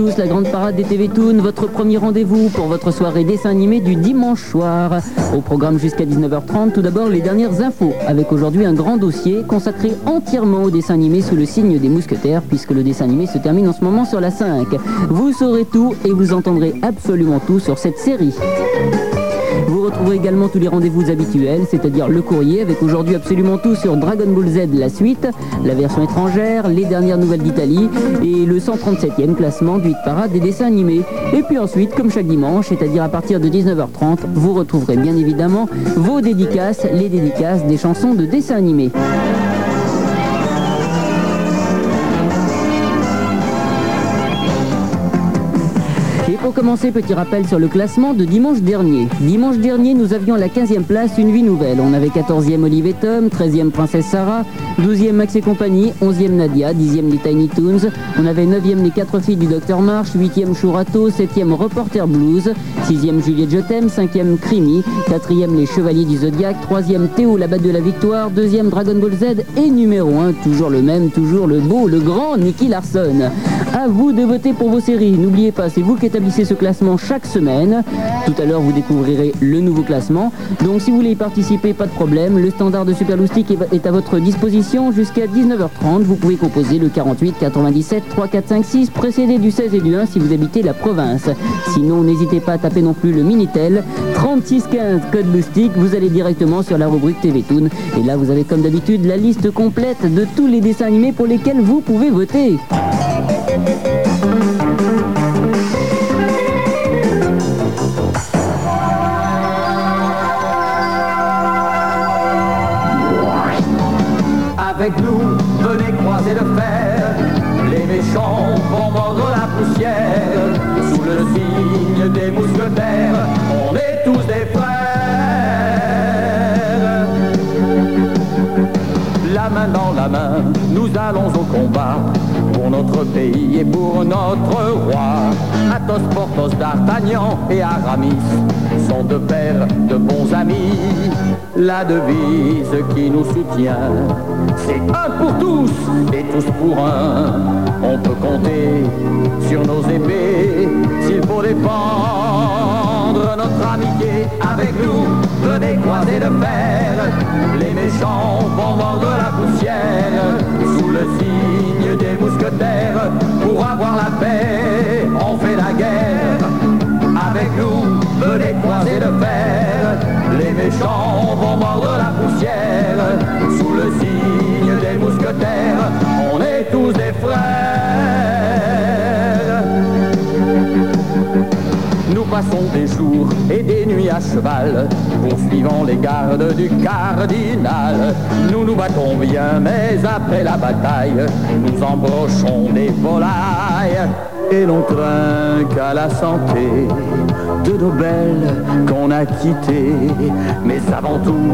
La grande parade des TV Toon, votre premier rendez-vous pour votre soirée dessin animé du dimanche soir. Au programme jusqu'à 19h30, tout d'abord les dernières infos, avec aujourd'hui un grand dossier consacré entièrement au dessin animé sous le signe des mousquetaires, puisque le dessin animé se termine en ce moment sur la 5. Vous saurez tout et vous entendrez absolument tout sur cette série. Vous retrouverez également tous les rendez-vous habituels, c'est-à-dire le courrier, avec aujourd'hui absolument tout sur Dragon Ball Z, la suite, la version étrangère, les dernières nouvelles d'Italie et le 137e classement du hit parade des dessins animés. Et puis ensuite, comme chaque dimanche, c'est-à-dire à partir de 19h30, vous retrouverez bien évidemment vos dédicaces, les dédicaces des chansons de dessins animés. Pour commencer, petit rappel sur le classement de dimanche dernier. Dimanche dernier, nous avions la 15e place une vie nouvelle. On avait 14e Olive et Tom, 13e Princesse Sarah, 12e Max et compagnie, 11e Nadia, 10e les Tiny Toons. On avait 9e les 4 filles du Docteur March, 8e Chourato, 7e Reporter Blues, 6e Juliette t'aime, 5e Crimi, 4e les Chevaliers du Zodiac, 3e Théo la batte de la victoire, 2e Dragon Ball Z et numéro 1, toujours le même, toujours le beau, le grand Nicky Larson. À vous de voter pour vos séries. N'oubliez pas, c'est vous qui établissez ce classement chaque semaine. Tout à l'heure, vous découvrirez le nouveau classement. Donc, si vous voulez y participer, pas de problème. Le standard de Super Loustic est à votre disposition jusqu'à 19h30. Vous pouvez composer le 48 97 3 4 5 6, précédé du 16 et du 1 si vous habitez la province. Sinon, n'hésitez pas à taper non plus le Minitel 3615 code Loustic. Vous allez directement sur la rubrique TV Toon. Et là, vous avez comme d'habitude la liste complète de tous les dessins animés pour lesquels vous pouvez voter. Nous allons au combat. Pour notre pays et pour notre roi. Athos, Porthos, D'Artagnan et Aramis sont deux pères de bons amis. La devise qui nous soutient, c'est un pour tous et tous pour un. On peut compter sur nos épées s'il faut défendre notre amitié avec nous. Le fer, les méchants vont mordre la poussière sous le signe des mousquetaires. Pour avoir la paix, on fait la guerre. Avec nous, venez croiser le fer. Les méchants vont mordre la poussière passons des jours et des nuits à cheval, poursuivant les gardes du cardinal. Nous nous battons bien, mais après la bataille, nous embrochons des volailles. Et l'on trinque à la santé de nos belles qu'on a quittées, mais avant tout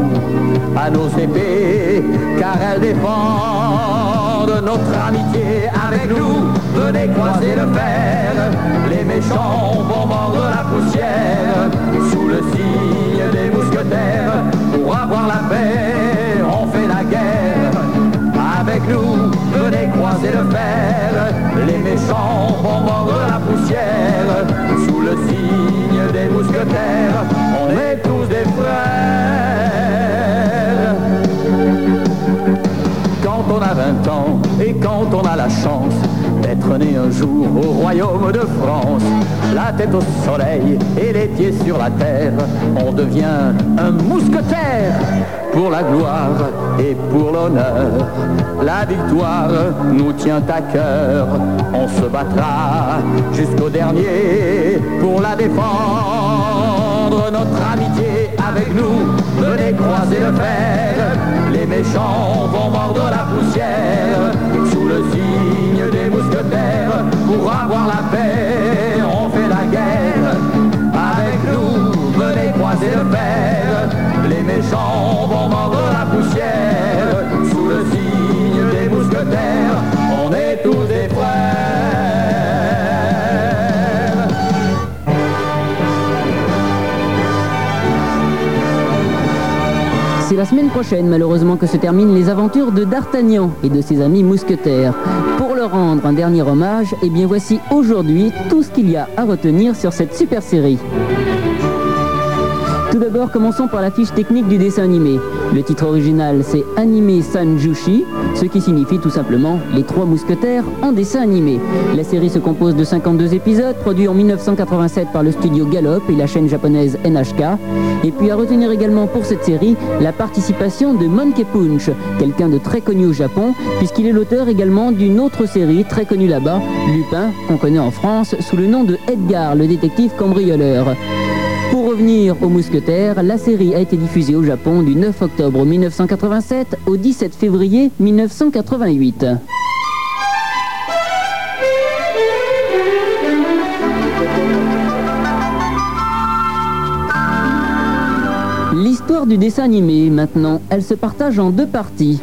à nos épées, car elles défendent notre amitié avec nous. Venez croiser le fer, les méchants vont mordre la poussière sous le signe des mousquetaires. Pour avoir la paix, on fait la guerre. Avec nous, venez croiser le fer, les méchants vont mordre la poussière sous le signe des mousquetaires. On est tous des frères. Quand on a 20 ans et quand on a la chance d'être né un jour au royaume de France, la tête au soleil et les pieds sur la terre, on devient un mousquetaire pour la gloire et pour l'honneur. La victoire nous tient à cœur, on se battra jusqu'au dernier pour la défendre. Notre amitié avec nous, venez croiser le fer. Les méchants vont mordre la poussière sous le signe des mousquetaires. Pour avoir la paix, on fait la guerre. Avec nous, venez croiser le fer. Les méchants vont mordre la poussière la semaine prochaine, malheureusement, que se terminent les aventures de D'Artagnan et de ses amis mousquetaires. Pour le leur rendre un dernier hommage, eh bien voici aujourd'hui tout ce qu'il y a à retenir sur cette super série. Tout d'abord, commençons par la fiche technique du dessin animé. Le titre original, c'est Anime Sanjushi, ce qui signifie tout simplement Les Trois Mousquetaires en dessin animé. La série se compose de 52 épisodes, produits en 1987 par le studio Gallop et la chaîne japonaise NHK. Et puis à retenir également pour cette série la participation de Monkey Punch, quelqu'un de très connu au Japon, puisqu'il est l'auteur également d'une autre série très connue là-bas, Lupin, qu'on connaît en France sous le nom de Edgar, le détective cambrioleur. Revenir aux mousquetaires, la série a été diffusée au Japon du 9 octobre 1987 au 17 février 1988. L'histoire du dessin animé, maintenant, elle se partage en deux parties.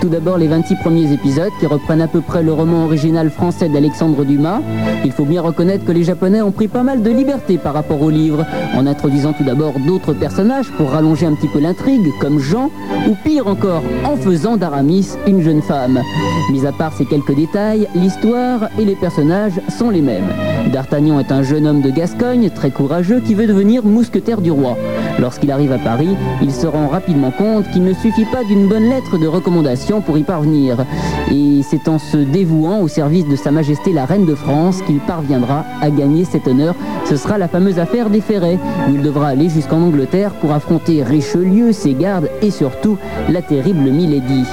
Tout d'abord les 26 premiers épisodes qui reprennent à peu près le roman original français d'Alexandre Dumas. Il faut bien reconnaître que les Japonais ont pris pas mal de liberté par rapport au livre, en introduisant tout d'abord d'autres personnages pour rallonger un petit peu l'intrigue, comme Jean, ou pire encore, en faisant d'Aramis une jeune femme. Mis à part ces quelques détails, l'histoire et les personnages sont les mêmes. D'Artagnan est un jeune homme de Gascogne, très courageux, qui veut devenir mousquetaire du roi. Lorsqu'il arrive à Paris, il se rend rapidement compte qu'il ne suffit pas d'une bonne lettre de recommandation pour y parvenir. Et c'est en se dévouant au service de Sa Majesté la Reine de France qu'il parviendra à gagner cet honneur. Ce sera la fameuse affaire des Ferrets, où il devra aller jusqu'en Angleterre pour affronter Richelieu, ses gardes et surtout la terrible Milady.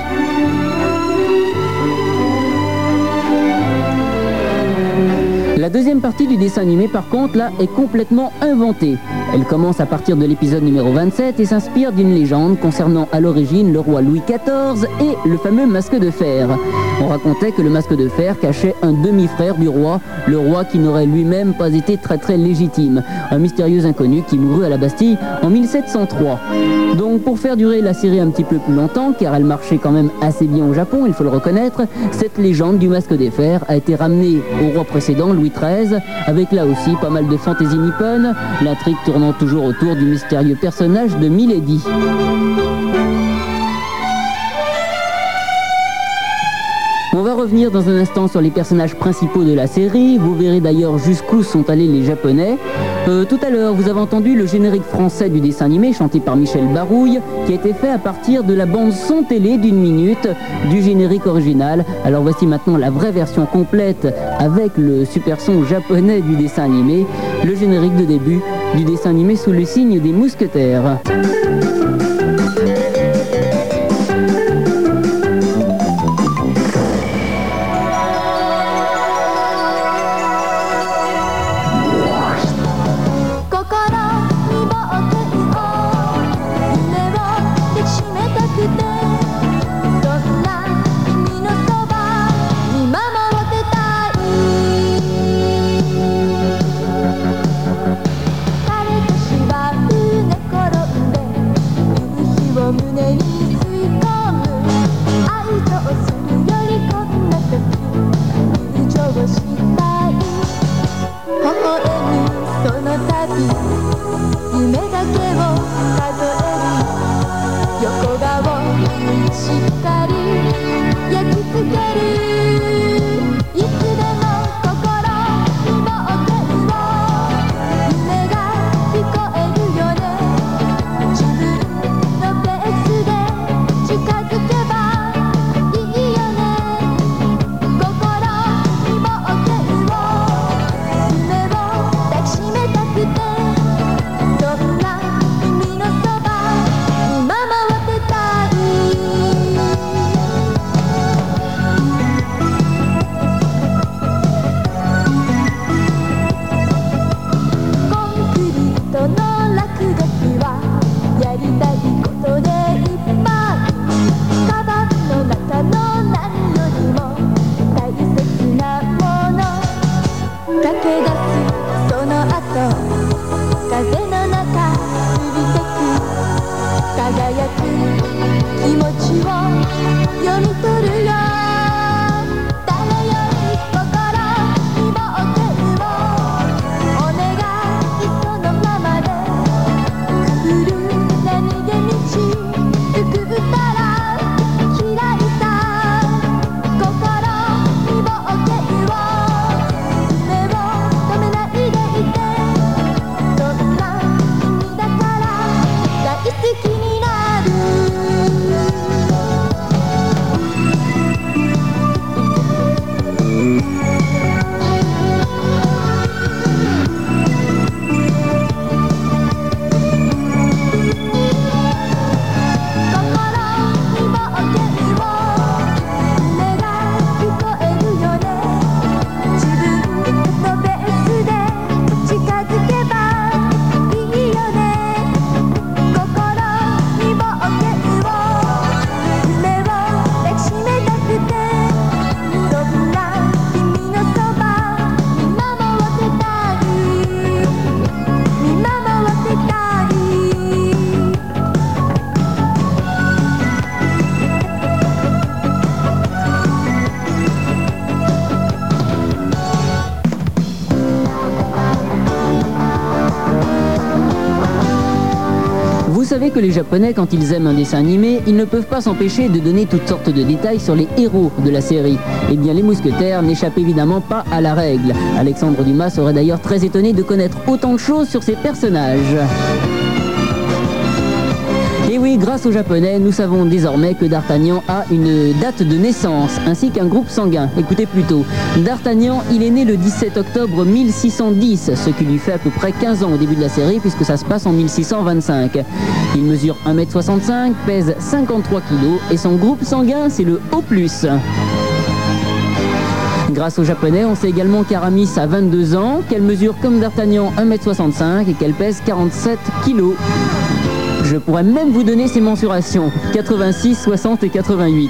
La deuxième partie du dessin animé, par contre, là, est complètement inventée. Elle commence à partir de l'épisode numéro 27 et s'inspire d'une légende concernant à l'origine le roi Louis XIV et le fameux masque de fer. On racontait que le masque de fer cachait un demi-frère du roi, le roi qui n'aurait lui-même pas été très très légitime, un mystérieux inconnu qui mourut à la Bastille en 1703. Donc pour faire durer la série un petit peu plus longtemps, car elle marchait quand même assez bien au Japon, il faut le reconnaître, cette légende du masque de fer a été ramenée au roi précédent, Louis 13, avec là aussi pas mal de fantaisie nippone, l'intrigue tournant toujours autour du mystérieux personnage de Milady. On va revenir dans un instant sur les personnages principaux de la série. Vous verrez d'ailleurs jusqu'où sont allés les Japonais. Euh, tout à l'heure, vous avez entendu le générique français du dessin animé chanté par Michel Barouille, qui a été fait à partir de la bande son télé d'une minute du générique original. Alors voici maintenant la vraie version complète avec le super son japonais du dessin animé, le générique de début du dessin animé sous le signe des mousquetaires.「savez que les Japonais, quand ils aiment un dessin animé, ils ne peuvent pas s'empêcher de donner toutes sortes de détails sur les héros de la série. Eh bien, les mousquetaires n'échappent évidemment pas à la règle. Alexandre Dumas serait d'ailleurs très étonné de connaître autant de choses sur ces personnages. Oui, grâce aux Japonais, nous savons désormais que D'Artagnan a une date de naissance, ainsi qu'un groupe sanguin. Écoutez plutôt, D'Artagnan, il est né le 17 octobre 1610, ce qui lui fait à peu près 15 ans au début de la série, puisque ça se passe en 1625. Il mesure 1m65, pèse 53 kg, et son groupe sanguin, c'est le O+. Grâce aux Japonais, on sait également qu'Aramis a 22 ans, qu'elle mesure comme D'Artagnan 1m65 et qu'elle pèse 47 kg. Je pourrais même vous donner ses mensurations, 86, 60 et 88.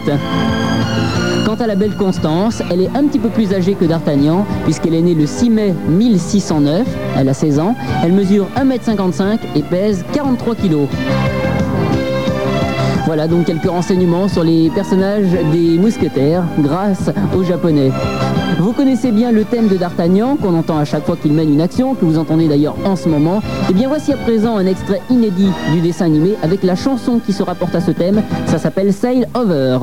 Quant à la belle Constance, elle est un petit peu plus âgée que D'Artagnan, puisqu'elle est née le 6 mai 1609, elle a 16 ans, elle mesure 1m55 et pèse 43 kg. Voilà donc quelques renseignements sur les personnages des mousquetaires grâce aux Japonais. Vous connaissez bien le thème de D'Artagnan qu'on entend à chaque fois qu'il mène une action, que vous entendez d'ailleurs en ce moment. Et eh bien voici à présent un extrait inédit du dessin animé avec la chanson qui se rapporte à ce thème. Ça s'appelle Sail Over.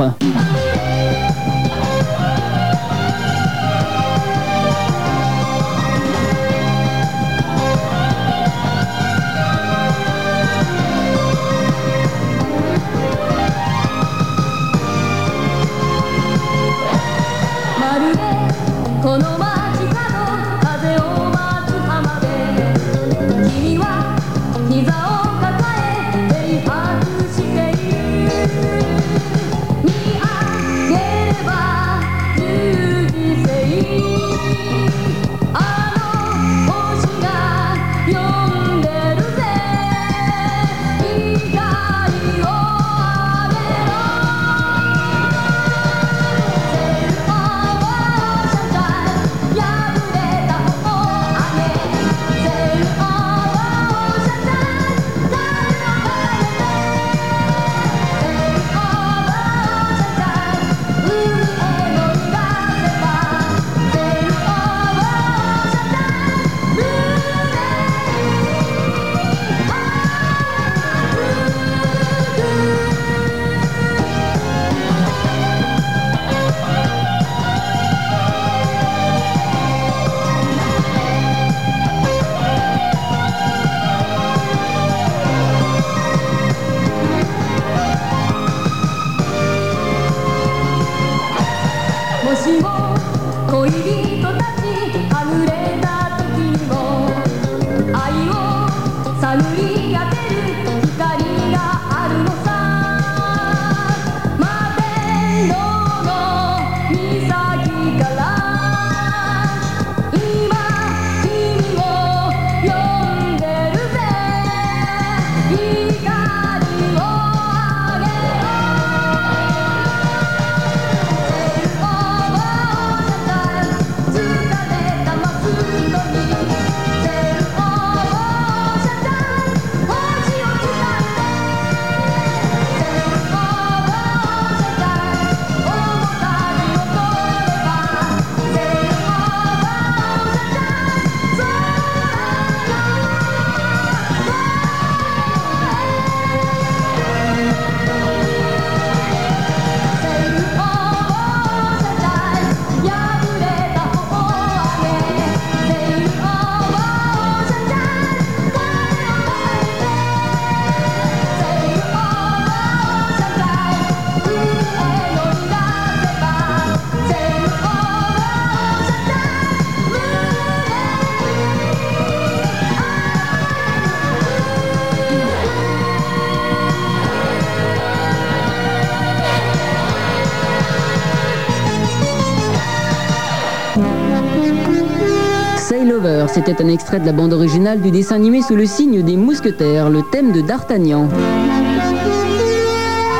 C'était un extrait de la bande originale du dessin animé sous le signe des mousquetaires, le thème de D'Artagnan.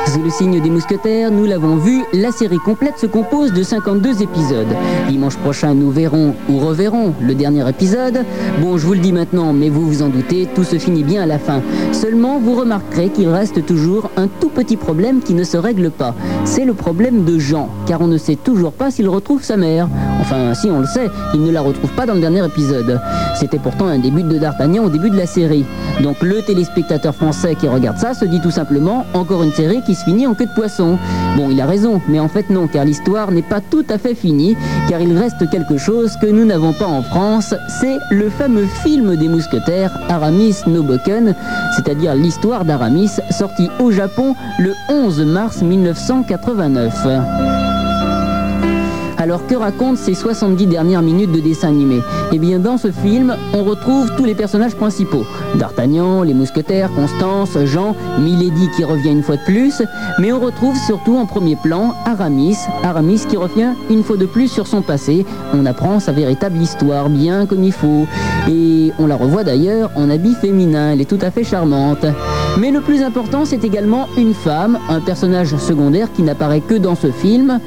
Sous le signe des mousquetaires, nous l'avons vu, la série complète se compose de 52 épisodes. Dimanche prochain, nous verrons ou reverrons le dernier épisode. Bon, je vous le dis maintenant, mais vous vous en doutez, tout se finit bien à la fin. Seulement, vous remarquerez qu'il reste toujours un tout petit problème qui ne se règle pas. C'est le problème de Jean, car on ne sait toujours pas s'il retrouve sa mère. Enfin, si on le sait, il ne la retrouve pas dans le dernier épisode. C'était pourtant un début de D'Artagnan au début de la série. Donc le téléspectateur français qui regarde ça se dit tout simplement encore une série qui se finit en queue de poisson. Bon, il a raison, mais en fait non, car l'histoire n'est pas tout à fait finie, car il reste quelque chose que nous n'avons pas en France, c'est le fameux film des mousquetaires Aramis Noboken, c'est-à-dire l'histoire d'Aramis, sorti au Japon le 11 mars 1989. Alors que racontent ces 70 dernières minutes de dessin animé Eh bien dans ce film, on retrouve tous les personnages principaux. D'Artagnan, les mousquetaires, Constance, Jean, Milady qui revient une fois de plus, mais on retrouve surtout en premier plan Aramis, Aramis qui revient une fois de plus sur son passé. On apprend sa véritable histoire bien comme il faut. Et on la revoit d'ailleurs en habit féminin, elle est tout à fait charmante. Mais le plus important, c'est également une femme, un personnage secondaire qui n'apparaît que dans ce film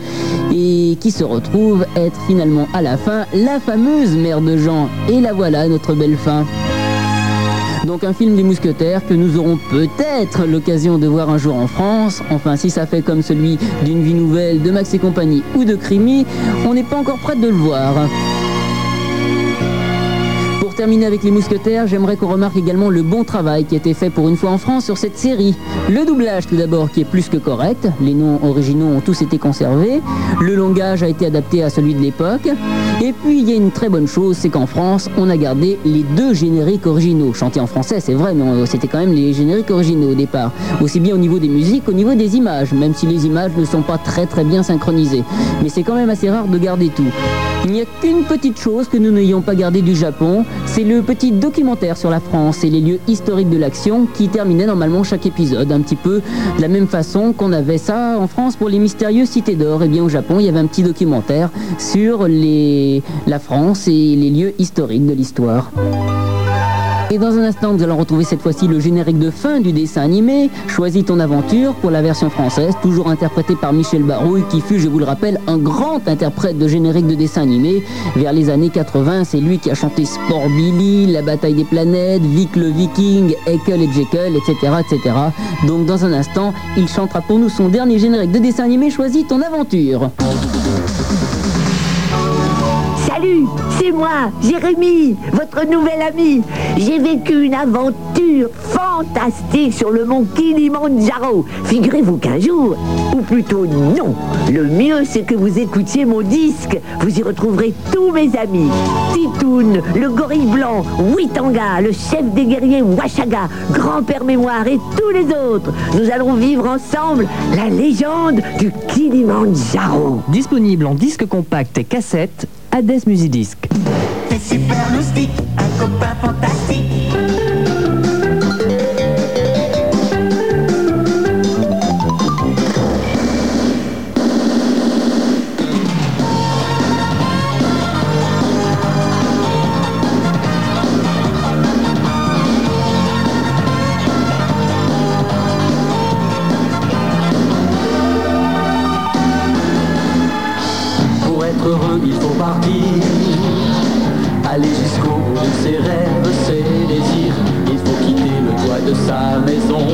et qui se retrouve être finalement à la fin la fameuse mère de Jean. Et la voilà, notre belle fin. Donc un film des mousquetaires que nous aurons peut-être l'occasion de voir un jour en France. Enfin, si ça fait comme celui d'une vie nouvelle, de Max et compagnie ou de Crimi, on n'est pas encore prêt de le voir terminer avec les mousquetaires, j'aimerais qu'on remarque également le bon travail qui a été fait pour une fois en France sur cette série. Le doublage tout d'abord qui est plus que correct, les noms originaux ont tous été conservés, le langage a été adapté à celui de l'époque, et puis il y a une très bonne chose, c'est qu'en France, on a gardé les deux génériques originaux, chantés en français c'est vrai, mais c'était quand même les génériques originaux au départ, aussi bien au niveau des musiques qu'au niveau des images, même si les images ne sont pas très très bien synchronisées. Mais c'est quand même assez rare de garder tout. Il n'y a qu'une petite chose que nous n'ayons pas gardé du Japon, c'est le petit documentaire sur la France et les lieux historiques de l'action qui terminait normalement chaque épisode, un petit peu de la même façon qu'on avait ça en France pour les mystérieuses cités d'or. Et eh bien au Japon, il y avait un petit documentaire sur la France et les lieux historiques de l'histoire. Et dans un instant, nous allons retrouver cette fois-ci le générique de fin du dessin animé, Choisis ton aventure pour la version française, toujours interprété par Michel Barouille, qui fut, je vous le rappelle, un grand interprète de générique de dessin animé. Vers les années 80, c'est lui qui a chanté Sport Billy, La bataille des planètes, Vic le Viking, Ekel et Jekyll, etc., etc. Donc dans un instant, il chantera pour nous son dernier générique de dessin animé, Choisis ton aventure. Salut, c'est moi, Jérémy, votre nouvel ami. J'ai vécu une aventure fantastique sur le mont Kilimanjaro. Figurez-vous qu'un jour, ou plutôt non, le mieux c'est que vous écoutiez mon disque. Vous y retrouverez tous mes amis. Titoun, le gorille blanc, Witanga, le chef des guerriers Washaga, grand-père mémoire et tous les autres. Nous allons vivre ensemble la légende du Kilimanjaro. Disponible en disque compact et cassette Hades Musidisc. C'est super loustique, un copain fantastique. partir. Aller jusqu'au bout de ses rêves, ses désirs. Il faut quitter le toit de sa maison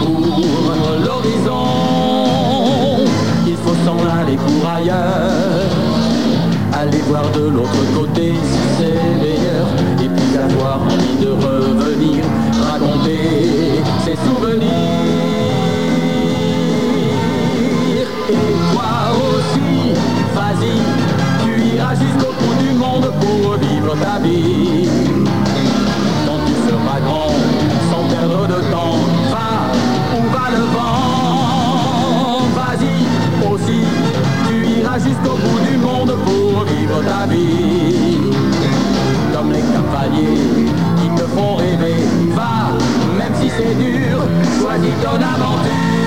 pour l'horizon. Il faut s'en aller pour ailleurs. Aller voir de l'autre côté si c'est meilleur. Et puis avoir envie de revenir, raconter ses souvenirs. Et toi aussi, vas-y ta vie. Quand tu seras grand, sans perdre de temps, va où va le vent. Vas-y aussi, tu iras jusqu'au bout du monde pour vivre ta vie. Comme les cavaliers qui te font rêver, va, même si c'est dur, choisis ton aventure.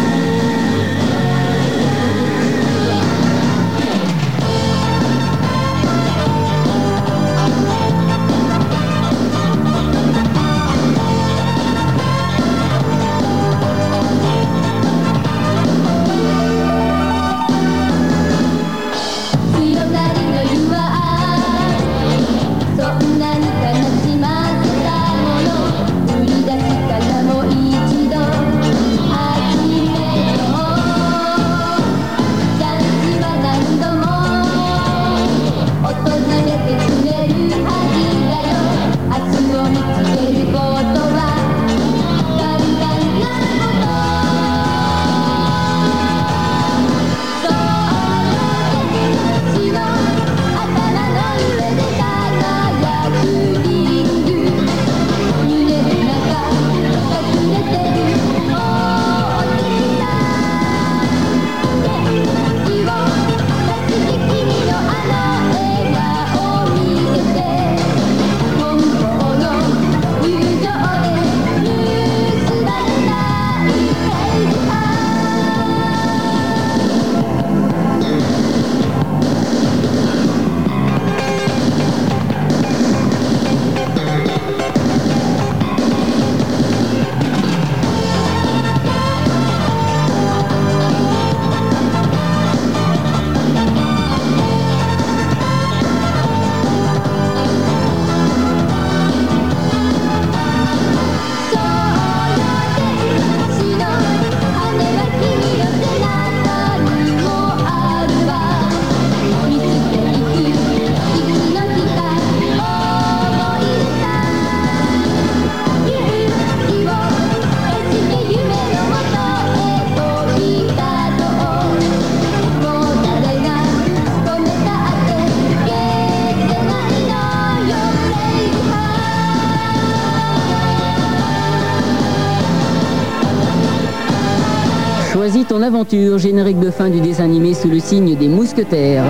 Aventure, générique de fin du dessin sous le signe des mousquetaires.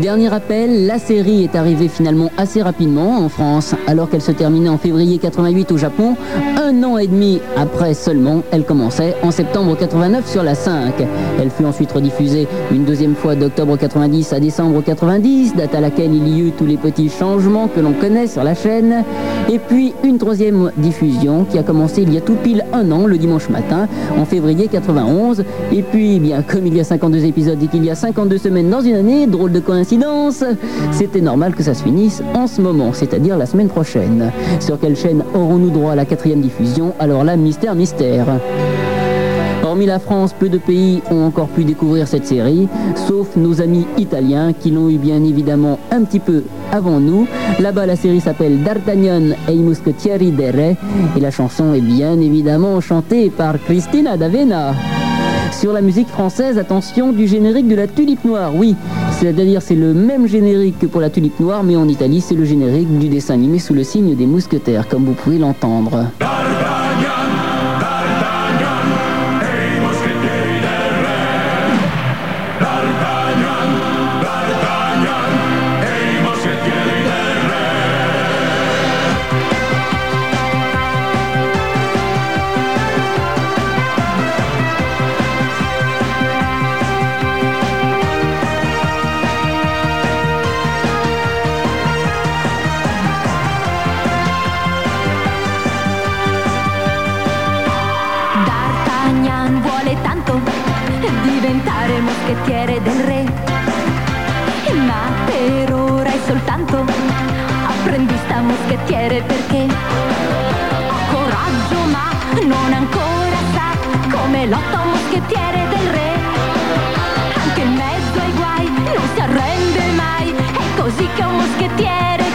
Dernier rappel, la série est arrivée finalement assez rapidement en France, alors qu'elle se terminait en février 88 au Japon. Un an et demi après seulement, elle commençait en septembre 89 sur la 5. Elle fut ensuite rediffusée une deuxième fois d'octobre 90 à décembre 90, date à laquelle il y eut tous les petits changements que l'on connaît sur la chaîne. Et puis une troisième diffusion qui a commencé il y a tout pile un an, le dimanche matin, en février 91. Et puis, bien, comme il y a 52 épisodes et qu'il y a 52 semaines dans une année, drôle de coïncidence, c'était normal que ça se finisse en ce moment, c'est-à-dire la semaine prochaine. Sur quelle chaîne aurons-nous droit à la quatrième diffusion? Alors là, mystère, mystère. Hormis la France, peu de pays ont encore pu découvrir cette série, sauf nos amis italiens qui l'ont eu bien évidemment un petit peu avant nous. Là-bas, la série s'appelle D'Artagnan e i Muscetieri del Re et la chanson est bien évidemment chantée par Cristina D'Avena. Sur la musique française, attention du générique de la Tulipe Noire, oui, c'est-à-dire c'est le même générique que pour la Tulipe Noire, mais en Italie c'est le générique du dessin animé sous le signe des mousquetaires, comme vous pouvez l'entendre. Moschettiere del re, ma per ora è soltanto apprendista moschettiere perché ha coraggio ma non ancora sa come lotta un moschettiere del re. Anche in mezzo ai guai non si arrende mai, è così che un moschettiere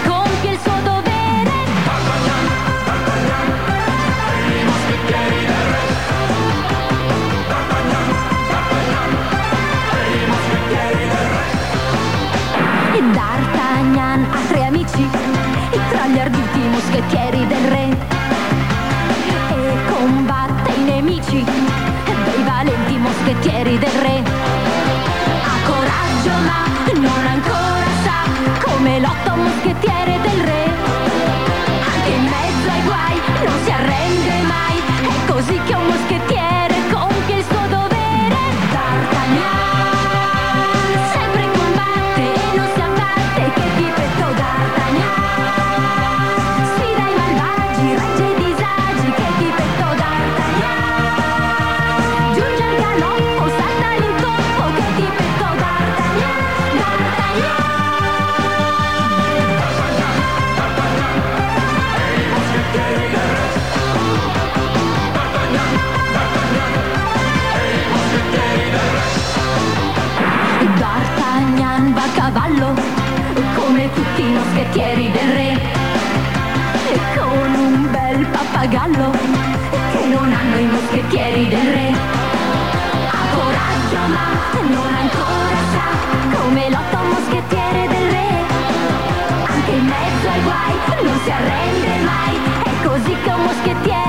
pappagallo che non hanno i moschettieri del re. Ha coraggio ma non ancora sa come lotta un moschettiere del re. Anche in mezzo ai guai non si arrende mai, è così che un moschettiere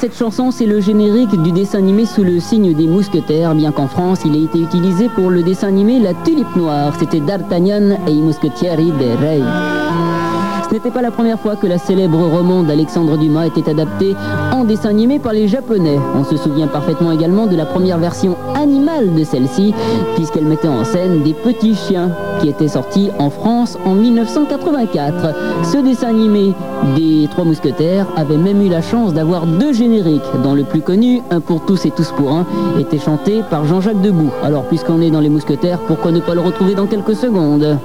Cette chanson, c'est le générique du dessin animé sous le signe des mousquetaires, bien qu'en France, il ait été utilisé pour le dessin animé La Tulipe Noire. C'était D'Artagnan et i Moschettieri del Re. N'était pas la première fois que la célèbre roman d'Alexandre Dumas était adaptée en dessin animé par les Japonais. On se souvient parfaitement également de la première version animale de celle-ci, puisqu'elle mettait en scène des petits chiens qui étaient sortis en France en 1984. Ce dessin animé des Trois Mousquetaires avait même eu la chance d'avoir deux génériques, dont le plus connu, Un pour tous et tous pour un, était chanté par Jean-Jacques Debout. Alors puisqu'on est dans les Mousquetaires, pourquoi ne pas le retrouver dans quelques secondes?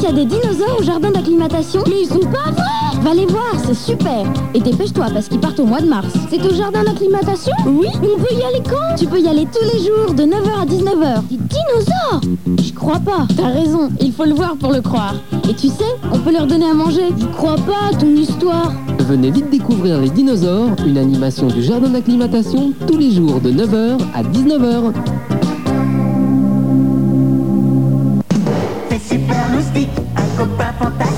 Qu'il y a des dinosaures au jardin d'acclimatation Mais ils sont pas vrais Va les voir, c'est super Et dépêche-toi parce qu'ils partent au mois de mars. C'est au jardin d'acclimatation Oui, mais on peut y aller quand Tu peux y aller tous les jours, de 9h à 19h. Des dinosaures Je crois pas. T'as raison, il faut le voir pour le croire. Et tu sais, on peut leur donner à manger. Je crois pas à ton histoire. Venez vite découvrir les dinosaures, une animation du jardin d'acclimatation tous les jours de 9h à 19h. Un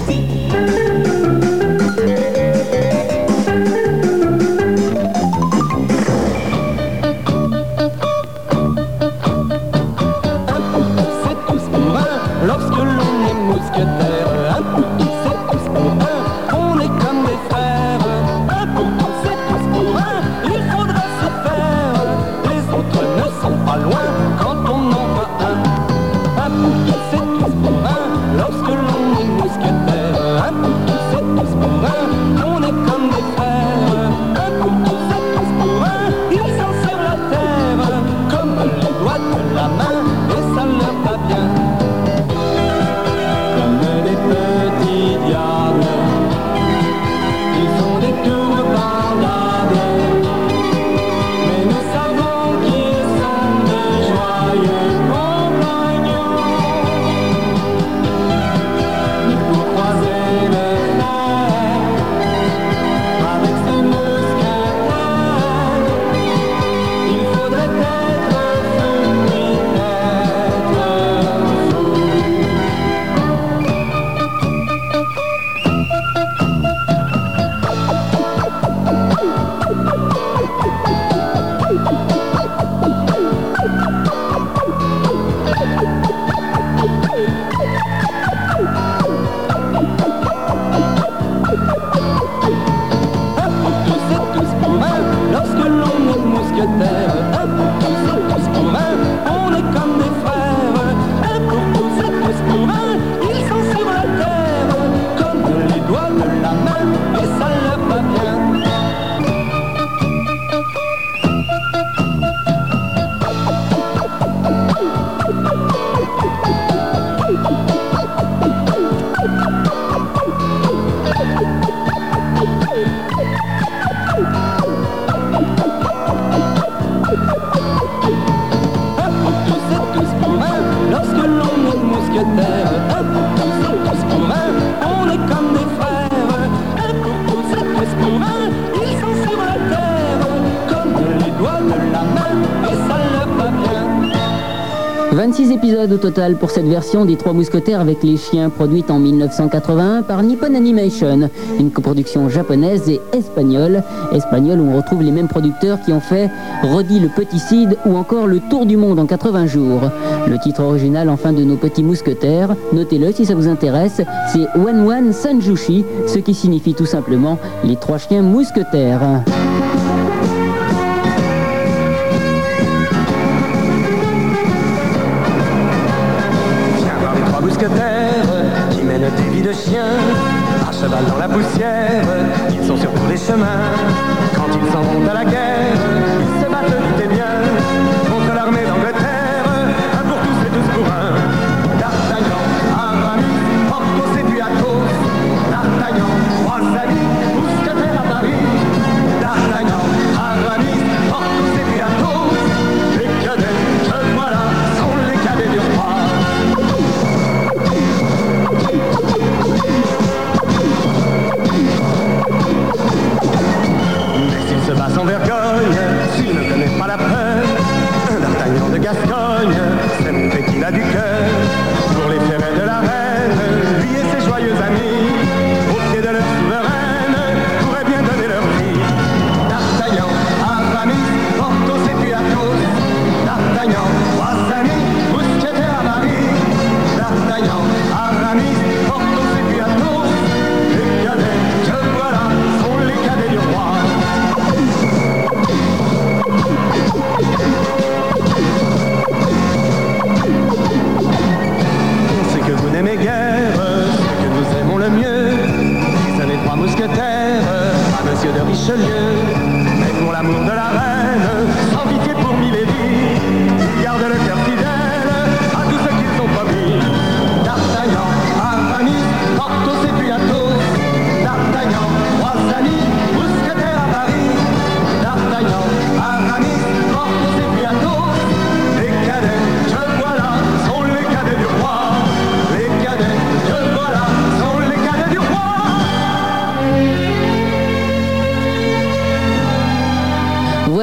26 épisodes au total pour cette version des Trois Mousquetaires avec les chiens produite en 1981 par Nippon Animation, une coproduction japonaise et espagnole. Espagnole où on retrouve les mêmes producteurs qui ont fait Roddy le Petit Cid ou encore Le Tour du Monde en 80 jours. Le titre original enfin de nos petits mousquetaires, notez-le si ça vous intéresse, c'est Wan Wan Sanjushi, ce qui signifie tout simplement les trois chiens mousquetaires. Poussière, ils sont sur tous les chemins.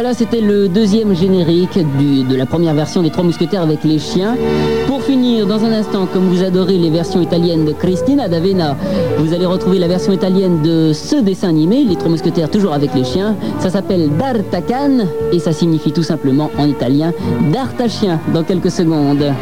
voilà c'était le deuxième générique de la première version des Trois Mousquetaires avec les chiens. Dans un instant, comme vous adorez les versions italiennes de Cristina d'Avena, vous allez retrouver la version italienne de ce dessin animé, les Trois Mousquetaires toujours avec les chiens. Ça s'appelle D'Artacan et ça signifie tout simplement en italien D'Artachien dans quelques secondes.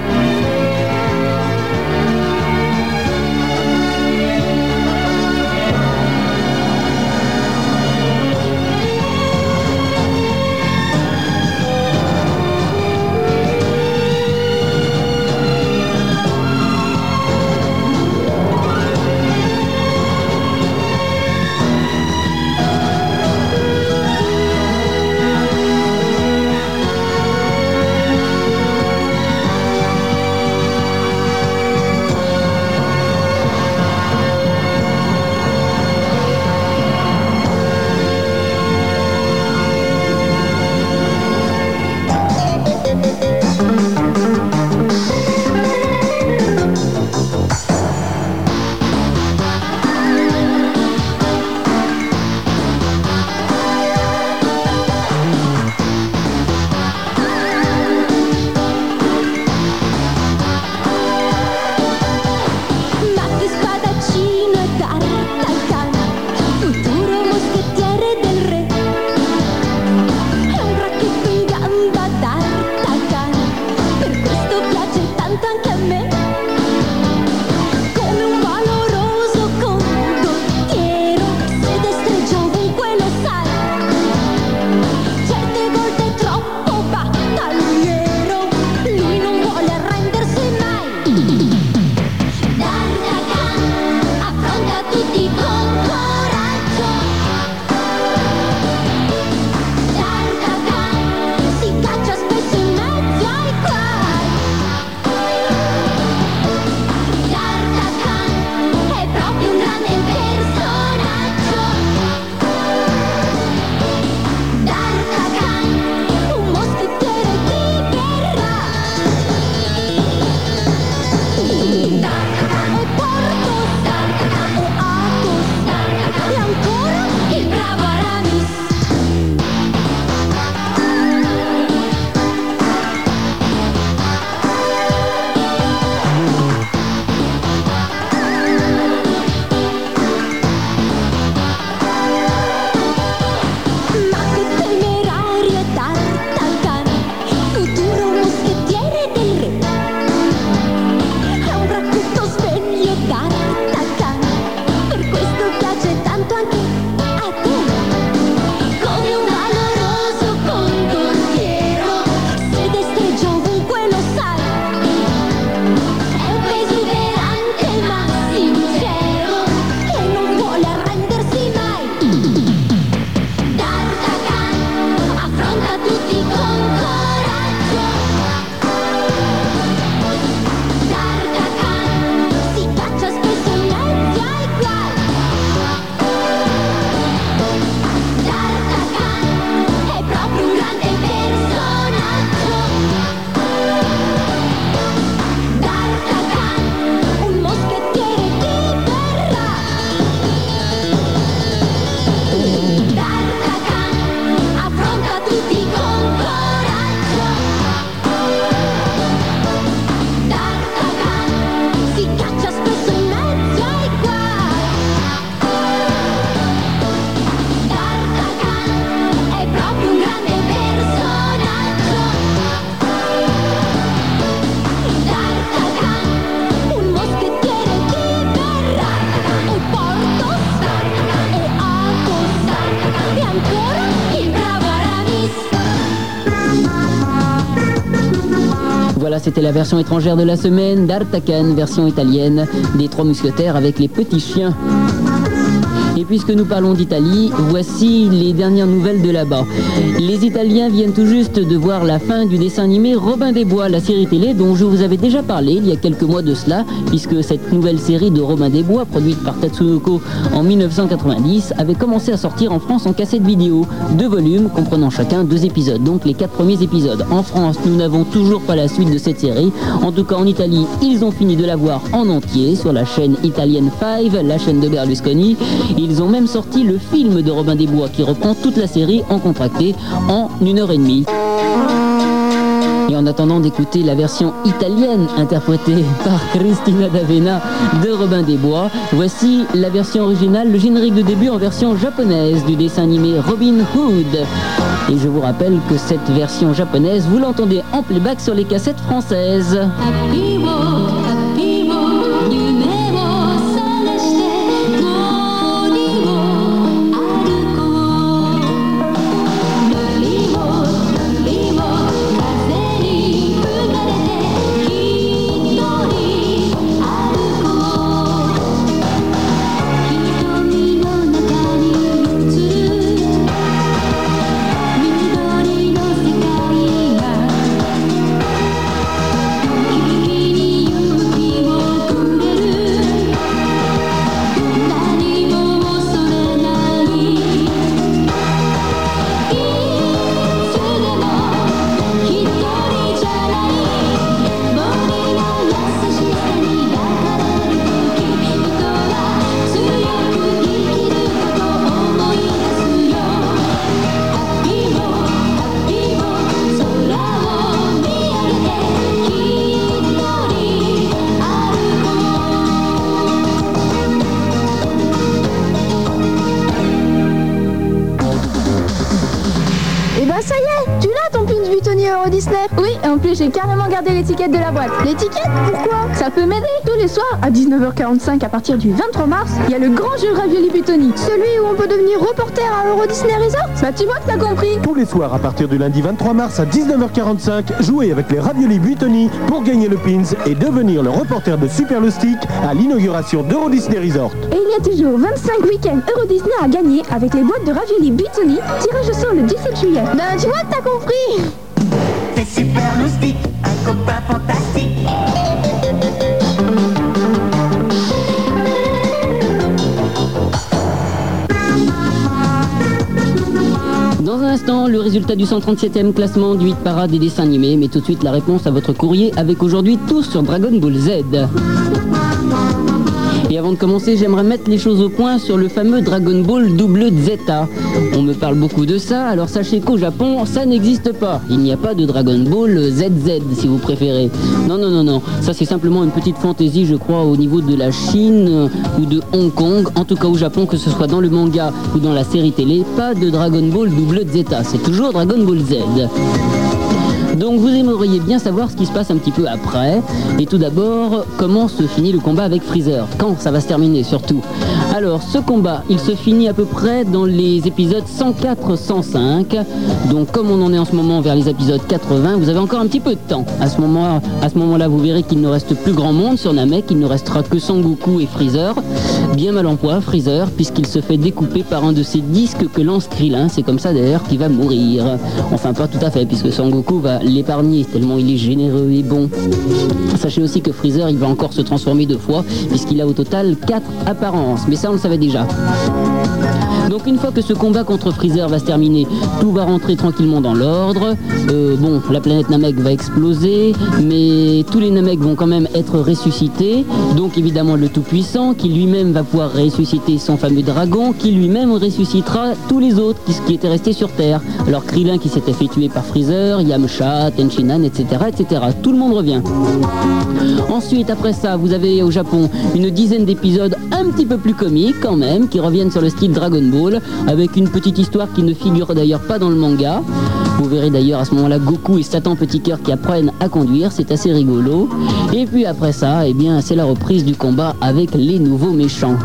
C'était la version étrangère de la semaine d'Artacan, version italienne des Trois Mousquetaires avec les petits chiens. Puisque nous parlons d'Italie, voici les dernières nouvelles de là-bas. Les Italiens viennent tout juste de voir la fin du dessin animé Robin des Bois, la série télé dont je vous avais déjà parlé il y a quelques mois de cela, puisque cette nouvelle série de Robin des Bois, produite par Tatsunoko en 1990, avait commencé à sortir en France en cassette vidéo, deux volumes comprenant chacun deux épisodes, donc les quatre premiers épisodes. En France, nous n'avons toujours pas la suite de cette série. En tout cas, en Italie, ils ont fini de la voir en entier sur la chaîne italienne 5, la chaîne de Berlusconi. Ils ont même sorti le film de Robin des Bois qui reprend toute la série en contracté en une heure et demie. Et en attendant d'écouter la version italienne interprétée par Christina D'Avena de Robin des Bois, voici la version originale, le générique de début en version japonaise du dessin animé Robin Hood. Et je vous rappelle que cette version japonaise, vous l'entendez en playback sur les cassettes françaises. Gardé l'étiquette de la boîte. L'étiquette Pourquoi? Ça peut m'aider Tous les soirs, à 19h45 à partir du 23 mars, il y a le grand jeu Ravioli Butoni. Celui où on peut devenir reporter à Euro Disney Resort? Bah tu vois que t'as compris Tous les soirs à partir du lundi 23 mars à 19h45, jouez avec les raviolis Buitoni pour gagner le pins et devenir le reporter de Super Stick à l'inauguration d'Euro Disney Resort. Et il y a toujours 25 week-ends Euro Disney à gagner avec les boîtes de Ravioli Butoni. Tirage au sort le 17 juillet. Bah tu vois que t'as compris C'est super loustique, un Dans un instant, le résultat du 137e classement du 8 parade des dessins animés, mais tout de suite la réponse à votre courrier avec aujourd'hui tous sur Dragon Ball Z. Et avant de commencer, j'aimerais mettre les choses au point sur le fameux Dragon Ball double Zeta. On me parle beaucoup de ça, alors sachez qu'au Japon, ça n'existe pas. Il n'y a pas de Dragon Ball ZZ, si vous préférez. Non, non, non, non. Ça, c'est simplement une petite fantaisie, je crois, au niveau de la Chine euh, ou de Hong Kong. En tout cas, au Japon, que ce soit dans le manga ou dans la série télé, pas de Dragon Ball double Zeta. C'est toujours Dragon Ball Z. Donc vous aimeriez bien savoir ce qui se passe un petit peu après. Et tout d'abord, comment se finit le combat avec Freezer? Quand ça va se terminer surtout? Alors ce combat, il se finit à peu près dans les épisodes 104-105. Donc comme on en est en ce moment vers les épisodes 80, vous avez encore un petit peu de temps. À ce moment-là, vous verrez qu'il ne reste plus grand monde sur Namek, il ne restera que Sangoku et Freezer. Bien mal en point, Freezer, puisqu'il se fait découper par un de ces disques que lance Krillin. C'est comme ça d'ailleurs qu'il va mourir. Enfin pas tout à fait, puisque Sangoku va l'épargner tellement il est généreux et bon. Sachez aussi que Freezer, il va encore se transformer deux fois, puisqu'il a au total quatre apparences. Mais ça, on le savait déjà. Donc une fois que ce combat contre Freezer va se terminer, tout va rentrer tranquillement dans l'ordre. Euh, bon, la planète Namek va exploser, mais tous les Namek vont quand même être ressuscités. Donc évidemment le Tout-Puissant, qui lui-même va pouvoir ressusciter son fameux dragon, qui lui-même ressuscitera tous les autres qui, étaient restés sur Terre. Alors Krillin qui s'était fait tuer par Freezer, Yamcha, Tenchinan, etc., etc. Tout le monde revient. Ensuite, après ça, vous avez au Japon une dizaine d'épisodes un petit peu plus comiques quand même, qui reviennent sur le style Dragon Ball, avec une petite histoire qui ne figure d'ailleurs pas dans le manga. Vous verrez d'ailleurs à ce moment-là Goku et Satan Petit Cœur qui apprennent à conduire, c'est assez rigolo. Et puis après ça, eh bien, c'est la reprise du combat avec les nouveaux méchants.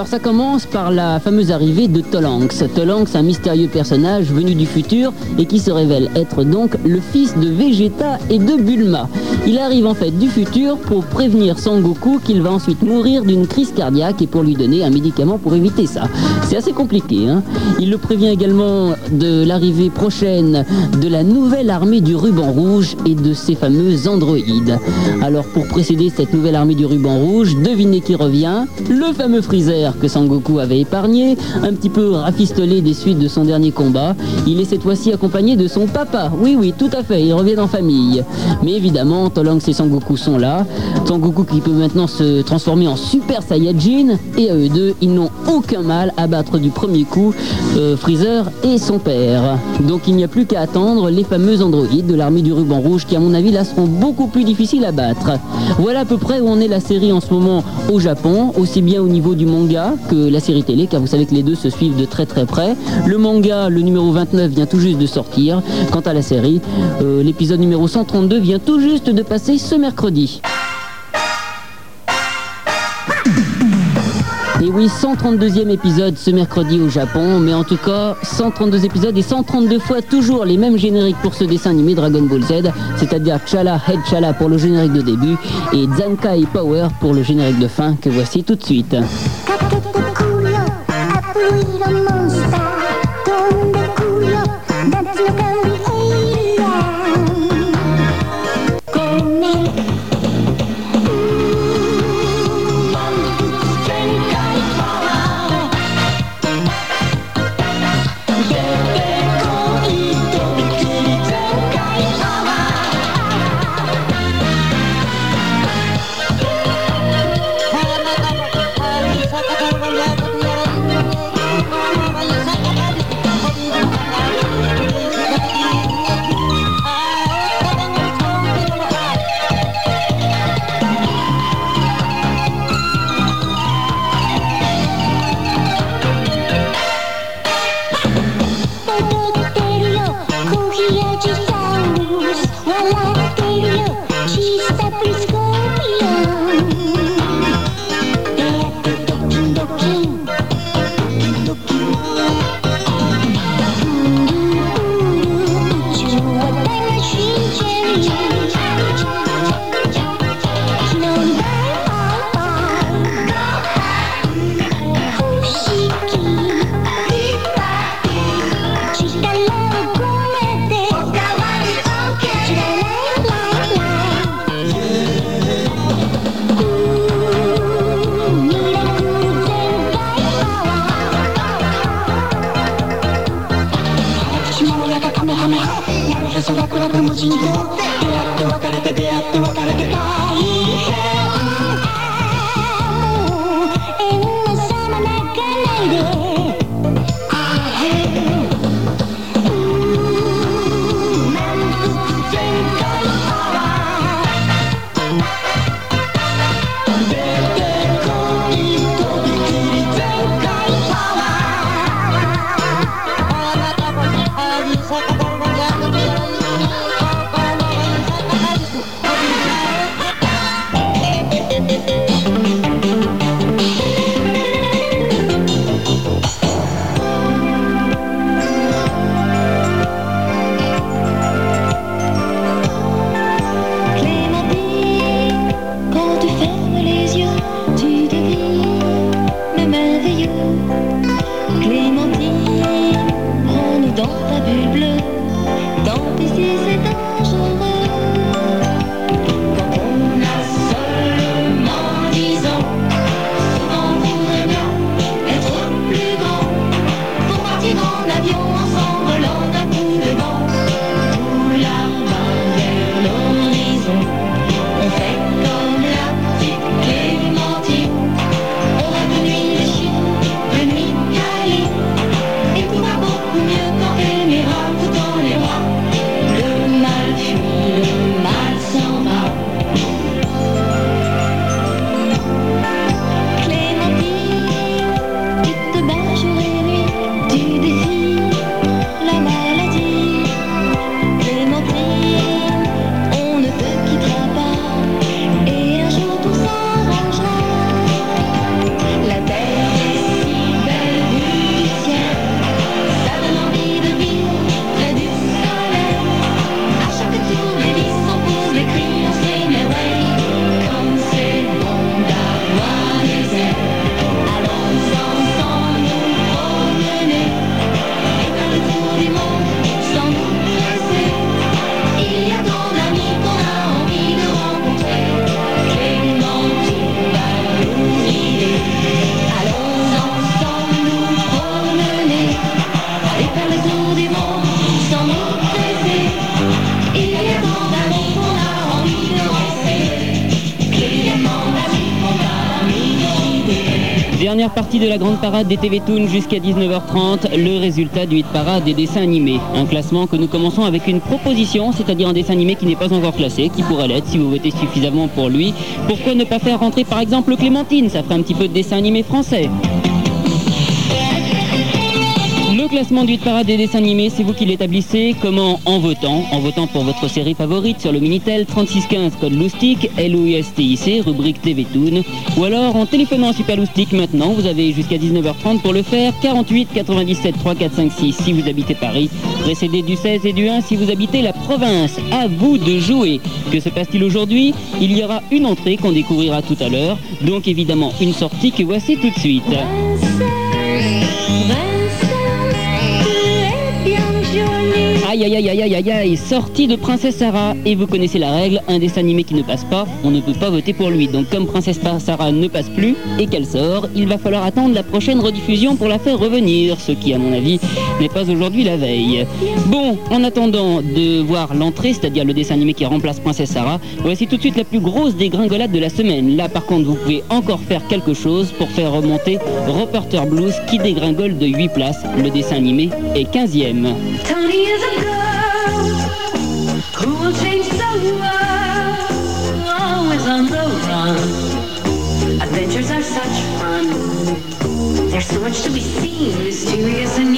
Alors ça commence par la fameuse arrivée de Tolanx. Tolanx, un mystérieux personnage venu du futur et qui se révèle être donc le fils de Vegeta et de Bulma. Il arrive en fait du futur pour prévenir Sangoku qu'il va ensuite mourir d'une crise cardiaque et pour lui donner un médicament pour éviter ça. C'est assez compliqué. Hein Il le prévient également de l'arrivée prochaine de la nouvelle armée du ruban rouge et de ses fameux androïdes. Alors pour précéder cette nouvelle armée du ruban rouge, devinez qui revient? Le fameux Freezer que Sangoku avait épargné, un petit peu rafistolé des suites de son dernier combat. Il est cette fois-ci accompagné de son papa. Oui, oui, tout à fait, ils reviennent en famille. Mais évidemment, Tolangs et Sangoku sont là. Sangoku qui peut maintenant se transformer en Super Saiyajin. Et à eux deux, ils n'ont aucun mal à battre du premier coup euh, Freezer et son père. Donc il n'y a plus qu'à attendre les fameux androïdes de l'armée du ruban rouge qui, à mon avis, là seront beaucoup plus difficiles à battre. Voilà à peu près où en est la série en ce moment au Japon, aussi bien au niveau du manga que la série télé, car vous savez que les deux se suivent de très très près. Le manga, le numéro 29, vient tout juste de sortir. Quant à la série, euh, l'épisode numéro 132 vient tout juste de passer ce mercredi. Oui, 132e épisode ce mercredi au Japon, mais en tout cas, 132 épisodes et 132 fois toujours les mêmes génériques pour ce dessin animé Dragon Ball Z, c'est-à-dire Chala Head Chala pour le générique de début et Zankai Power pour le générique de fin que voici tout de suite.「de la grande parade des TV Toon jusqu'à 19h30, le résultat du hit parade des dessins animés. Un classement que nous commençons avec une proposition, c'est-à-dire un dessin animé qui n'est pas encore classé, qui pourrait l'être si vous votez suffisamment pour lui. Pourquoi ne pas faire rentrer par exemple Clémentine? Ça ferait un petit peu de dessin animé français. Classement du hit parade des dessins animés, c'est vous qui l'établissez. Comment En votant. En votant pour votre série favorite sur le Minitel 3615 code Loustic, L-O-U-S-T-I-C, rubrique TV Toon. Ou alors en téléphonant Super Loustic maintenant, vous avez jusqu'à 19h30 pour le faire. 48 97 3 4 5 6 si vous habitez Paris. Précédé du 16 et du 1 si vous habitez la province. À vous de jouer. Que se passe-t-il aujourd'hui? Il y aura une entrée qu'on découvrira tout à l'heure. Donc évidemment une sortie que voici tout de suite. Aïe aïe aïe aïe aïe aïe sortie de Princesse Sarah. Et vous connaissez la règle, un dessin animé qui ne passe pas, on ne peut pas voter pour lui. Donc comme Princesse Sarah ne passe plus et qu'elle sort, il va falloir attendre la prochaine rediffusion pour la faire revenir, ce qui à mon avis n'est pas aujourd'hui la veille. Bon, en attendant de voir l'entrée, c'est-à-dire le dessin animé qui remplace Princesse Sarah, voici tout de suite la plus grosse dégringolade de la semaine. Là par contre vous pouvez encore faire quelque chose pour faire remonter Reporter Blues qui dégringole de 8 places. Le dessin animé est 15e. Tony is a Much to be seen, mysterious and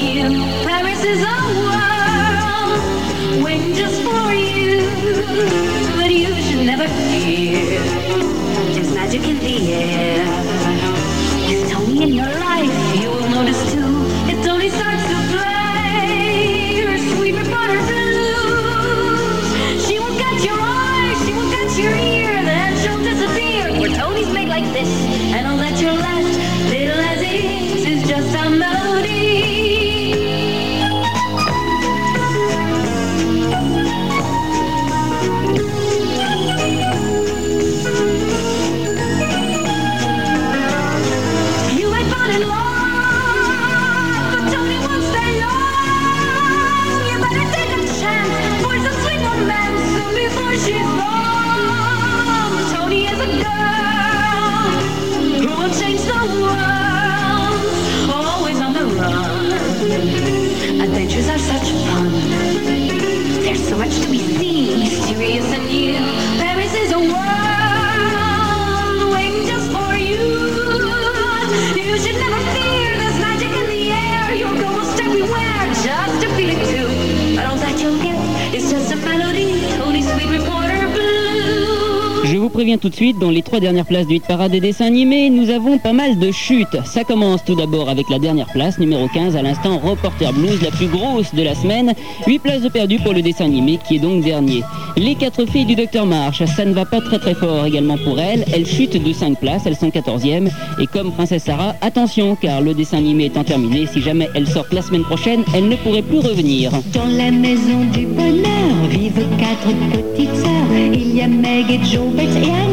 tout de suite, dans les trois dernières places du hit parade des dessins animés, nous avons pas mal de chutes. Ça commence tout d'abord avec la dernière place, numéro 15, à l'instant Reporter Blues, la plus grosse de la semaine. 8 places de perdu pour le dessin animé, qui est donc dernier. Les quatre filles du Docteur March, ça ne va pas très très fort également pour elles. Elles chutent de 5 places, elles sont 14e. Et comme Princesse Sarah, attention, car le dessin animé étant terminé, si jamais elles sortent la semaine prochaine, elles ne pourraient plus revenir. Dans la maison du bonheur vivent quatre petites sœurs. Il y a Meg et Joe, et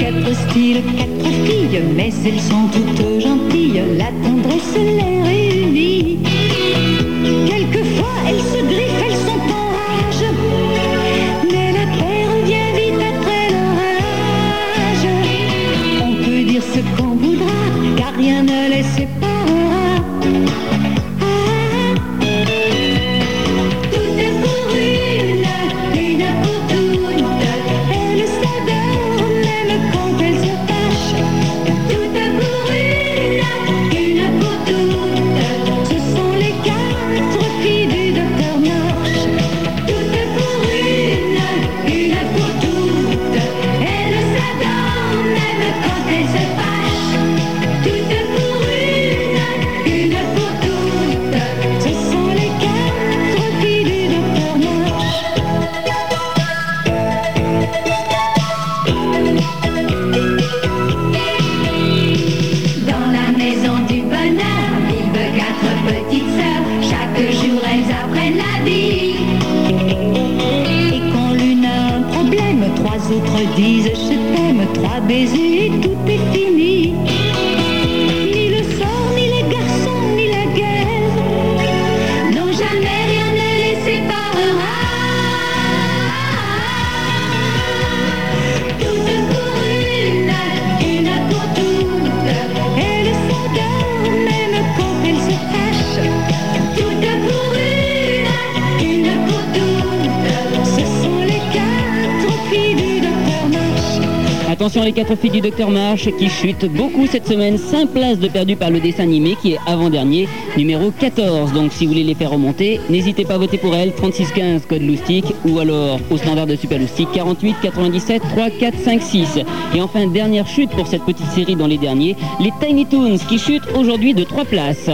Quatre styles, quatre filles, mais elles sont toutes gentilles. La tendresse les réunit. Quelquefois elles se griffent, elles sont en rage. Mais la paix revient vite après l'orage. On peut dire ce qu'on voudra, car rien ne les séparera. Attention les quatre filles du Docteur March qui chutent beaucoup cette semaine. 5 places de perdu par le dessin animé qui est avant-dernier, numéro 14. Donc si vous voulez les faire remonter, n'hésitez pas à voter pour elles. 3615 code loustique ou alors au standard de Super Loustique 48 97 3 4 5 6. Et enfin dernière chute pour cette petite série dans les derniers, les Tiny Toons qui chutent aujourd'hui de 3 places.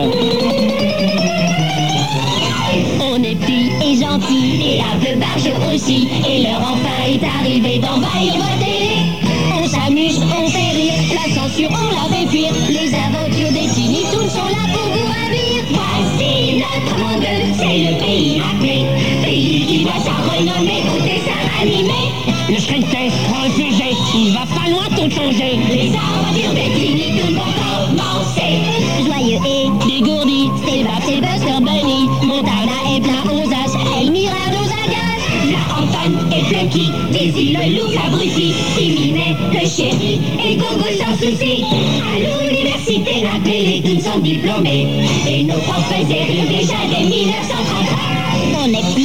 On est petits et gentils et aussi. Et l'heure enfin est d'envahir votre télé. On s'amuse, on fait rire, la censure on la fait fuir. Les aventures des Tiny Toons sont là pour vous ravir. Voici notre monde, c'est le pays appelé. Pays qui doit sa renommée Daisy le loup Fabrici, Timinet, le chéri et Gogo sans souci. À l'université, la télé, tous sont diplômés. Et nos profs faisaient rire déjà dès 1933. On est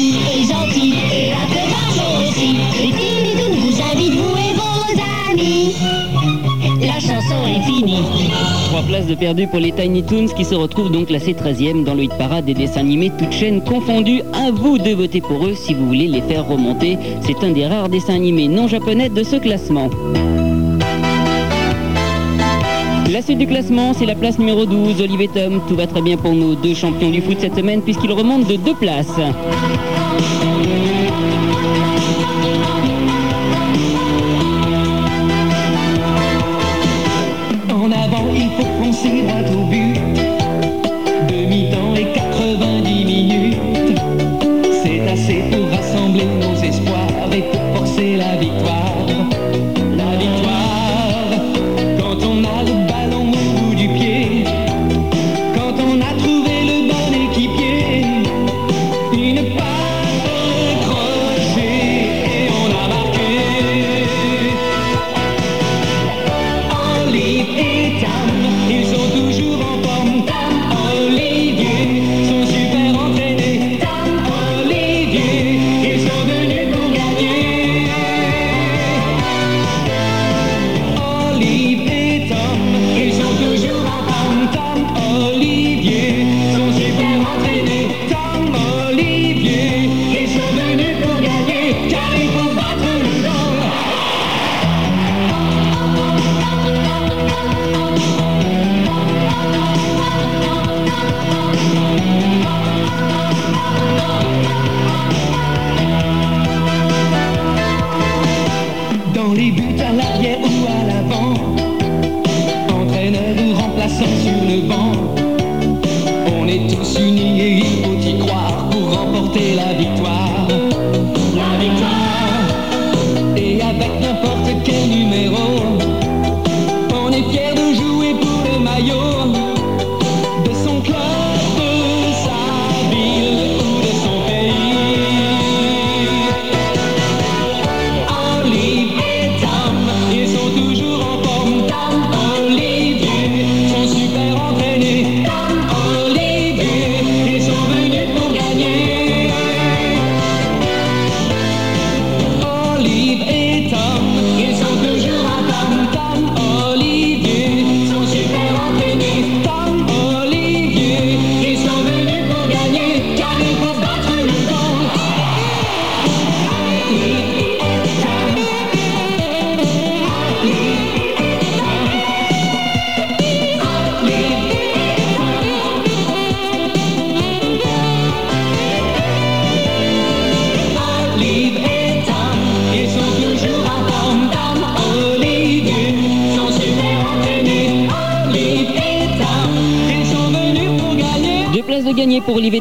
3 places de perdu pour les Tiny Toons qui se retrouvent donc classés 13e dans le hit parade des dessins animés, toutes chaînes confondues. À vous de voter pour eux si vous voulez les faire remonter. C'est un des rares dessins animés non japonais de ce classement. La suite du classement, c'est la place numéro 12, Olivier Tom. Tout va très bien pour nos deux champions du foot cette semaine puisqu'ils remontent de deux places.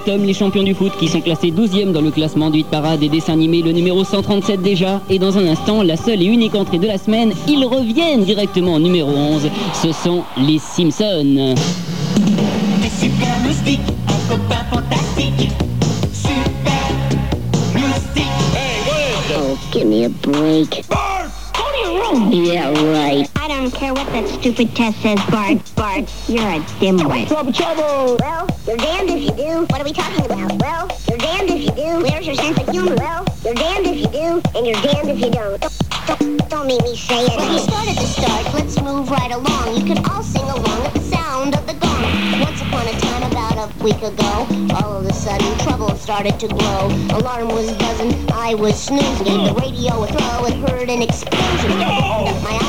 Tom, les champions du foot qui sont classés 12e dans le classement du hit parade des dessins animés, le numéro 137 déjà. Et dans un instant, la seule et unique entrée de la semaine, ils reviennent directement au numéro 11. Ce sont les Simpsons. Des super moustiques, un copain fantastique. Super moustique. Hey, what is Oh, give me a break. Bart! Go to your room! Yeah, right. I don't care what that stupid test says, Bart. Bart, you're a dimwit. Trouble, trouble! Well, you're damned if you do. What are we talking about? Well, you're damned if you do. Where's your sense of humor? Well, you're damned if you do, and you're damned if you don't. Don't, don't make me say it. Well, you started to start. Let's move right along. You can all sing along at the sound of the gong. Once upon a time, about a week ago, all of a sudden trouble started to grow. Alarm was buzzing, I was snoozing. Gave the radio a throw and heard an explosion. Up my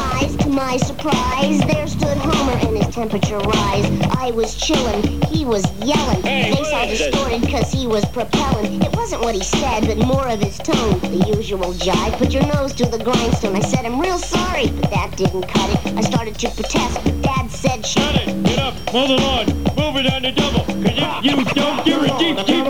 my surprise, there stood Homer and his temperature rise. I was chilling, he was yelling. Face all distorted cause he was propelling. It wasn't what he said, but more of his tone. The usual jive, put your nose to the grindstone. I said, I'm real sorry, but that didn't cut it. I started to protest, but Dad said, shut it. Get up, mow the lawn, move it on the double. Cause if you don't, you're in deep, deep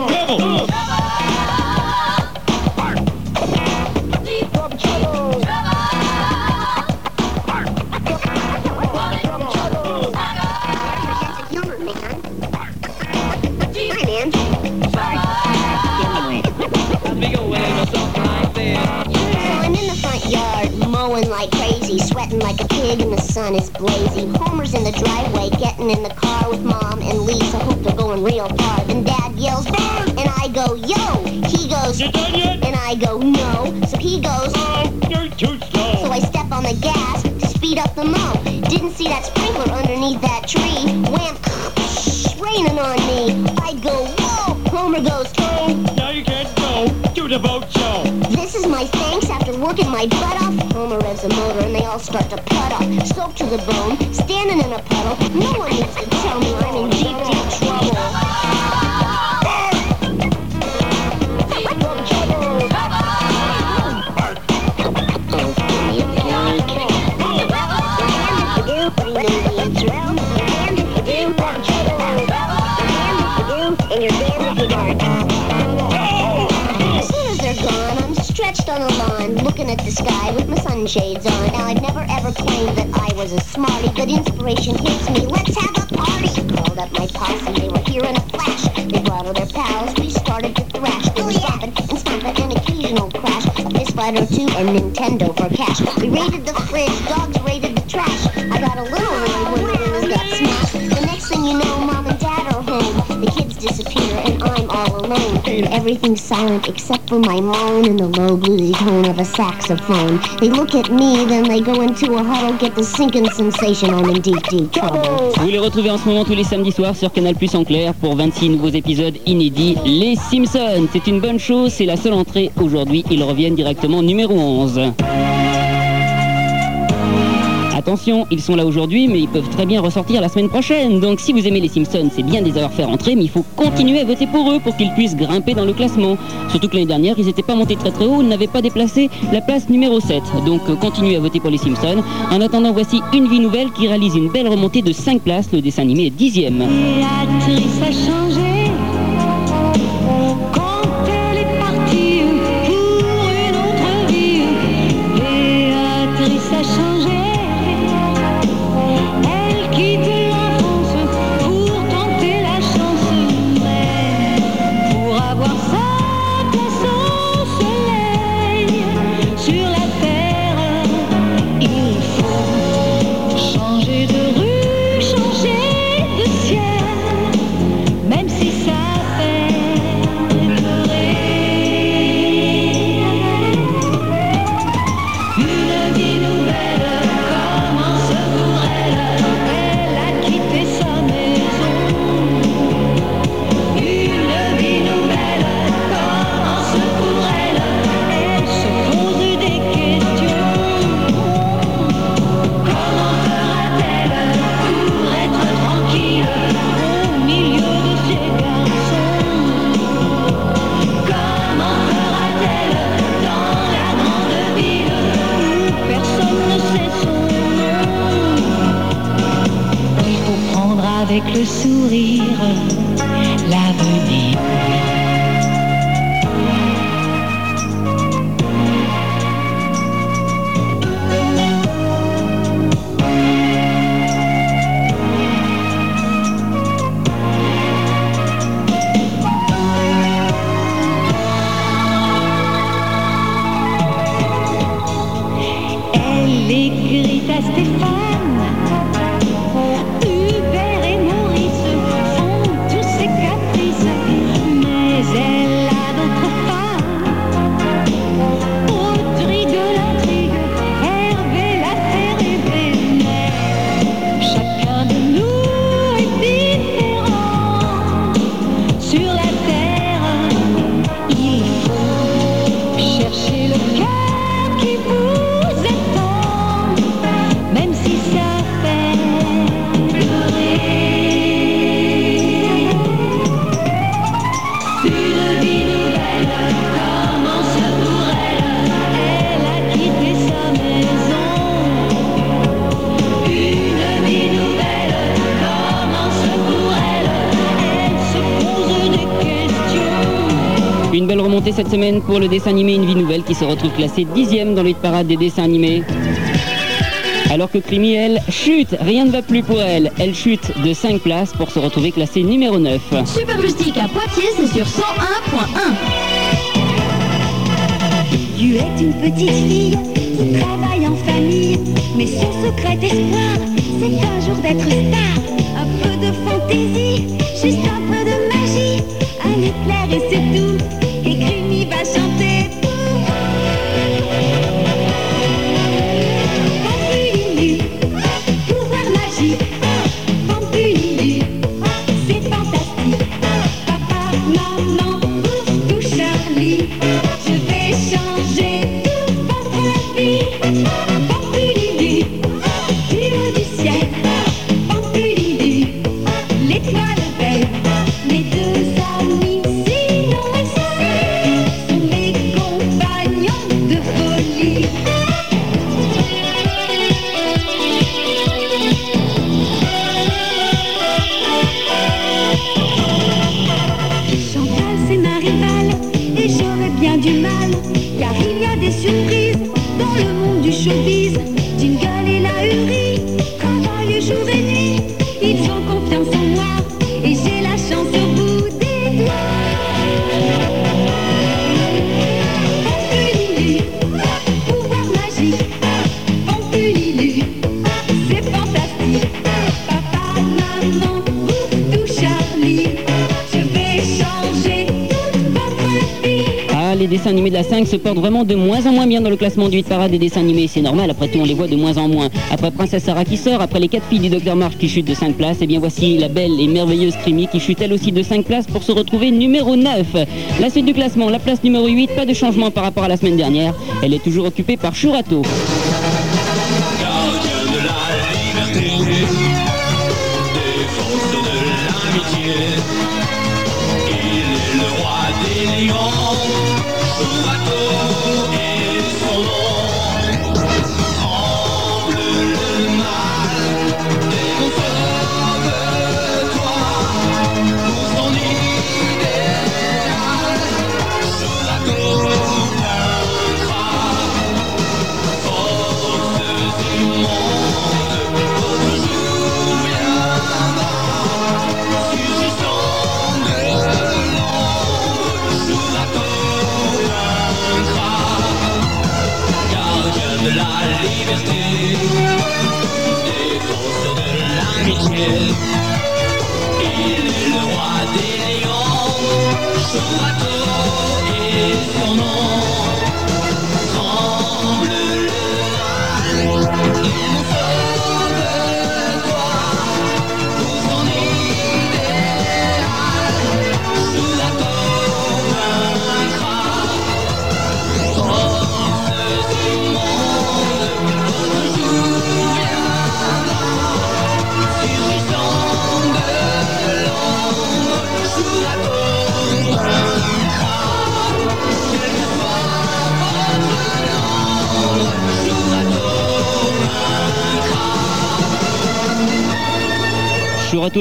like a pig, and the sun is blazing. Homer's in the driveway, getting in the car with Mom and Lisa. Hope they're going real far. Then Dad yells, "Burn!" and I go, "Yo!" He goes, You done yet? and I go, "No." So he goes, oh, You're too slow. so I step on the gas to speed up the mow. Didn't see that sprinkler underneath that tree. Wham! Raining on me. I go, "Whoa!" Homer goes, "Oh." Now you can't go to the boat show. This is my thanks after working my butt off. Homer revs the motor and they all start to off. Soaked to the bone, standing in a puddle. No one needs to tell me I'm in deep, at the sky with my sunshades on. Now, I've never ever claimed that I was a smarty, but inspiration hits me. Let's have a party! Called up my posse, they were here in a flash. They brought all their pals, we started to thrash. They were stomping and stomping, an occasional crash. A fist fight or two, and Nintendo for cash. We raided the fridge, dogs Vous les retrouvez en ce moment tous les samedis soirs sur Canal Plus en clair pour 26 nouveaux épisodes inédits. Les Simpsons, c'est une bonne chose, c'est la seule entrée aujourd'hui. Ils reviennent directement numéro 11. Attention, ils sont là aujourd'hui, mais ils peuvent très bien ressortir la semaine prochaine. Donc si vous aimez les Simpsons, c'est bien de les avoir fait rentrer, mais il faut continuer à voter pour eux pour qu'ils puissent grimper dans le classement. Surtout que l'année dernière, ils n'étaient pas montés très très haut, ils n'avaient pas déplacé la place numéro 7. Donc euh, continuez à voter pour les Simpsons. En attendant, voici Une vie nouvelle qui réalise une belle remontée de 5 places. Le dessin animé est dixième. Pour le dessin animé Une vie nouvelle qui se retrouve classé dixième dans le hit parade des dessins animés. Alors que Crimi, elle, chute, rien ne va plus pour elle. Elle chute de 5 places pour se retrouver classée numéro 9. Super Plastique à Poitiers, c'est sur 101.1. Tu es une petite fille qui travaille en famille, mais son secret espoir, c'est un jour d'être star. Un peu de fantaisie, juste un peu de le classement du hit parade des dessins animés. C'est normal, après tout, on les voit de moins en moins. Après Princesse Sarah qui sort, après les 4 filles du Docteur March qui chutent de 5 places, et bien voici la belle et merveilleuse Crimi qui chute elle aussi de 5 places pour se retrouver numéro 9. La suite du classement, la place numéro 8, pas de changement par rapport à la semaine dernière. Elle est toujours occupée par Shurato. Lions, Shurato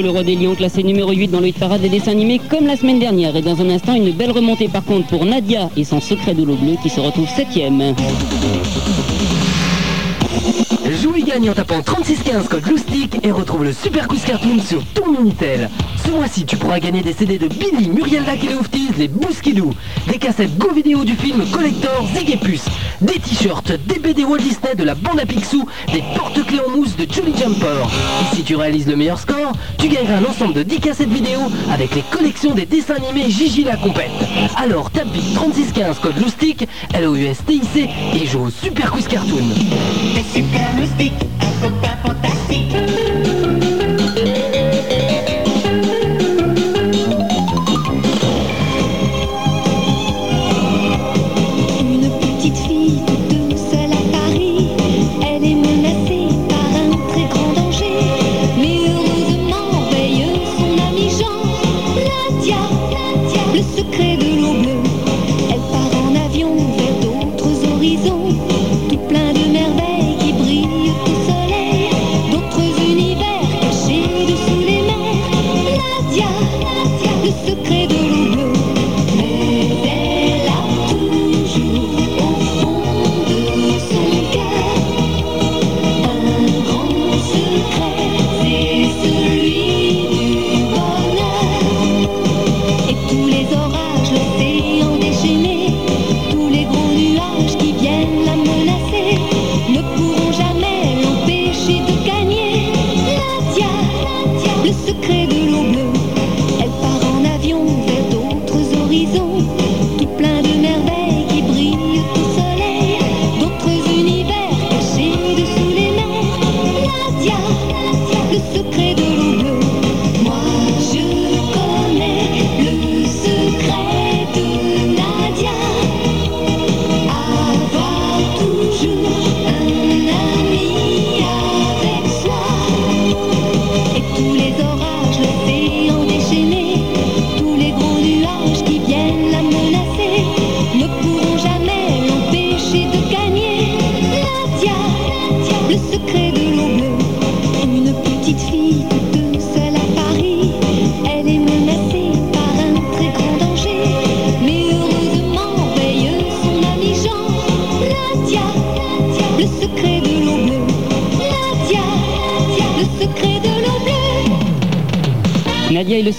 Le roi des lions, classé numéro 8 dans le hit parade des dessins animés comme la semaine dernière. Et dans un instant, une belle remontée par contre pour Nadia et son secret de l'eau bleue qui se retrouve 7ème. Joue et gagne en tapant 3615 code Loustic et retrouve le Super Quiz Cartoon sur ton Minitel. Ce mois-ci, tu pourras gagner des CD de Billy, Muriel Lac et les Oufties, les des cassettes Go Vidéo du film Collector Zig et Puce, des t-shirts, des BD Walt Disney de la bande à Picsou, des porte-clés en mousse de Jolly Jumper. Et si tu réalises le meilleur score, tu gagneras un ensemble de 10 cassettes vidéo avec les collections des dessins animés Gigi la compète. Alors tape vite 3615 code Loustic, L-O-U-S-T-I-C et joue au Super Quiz Cartoon.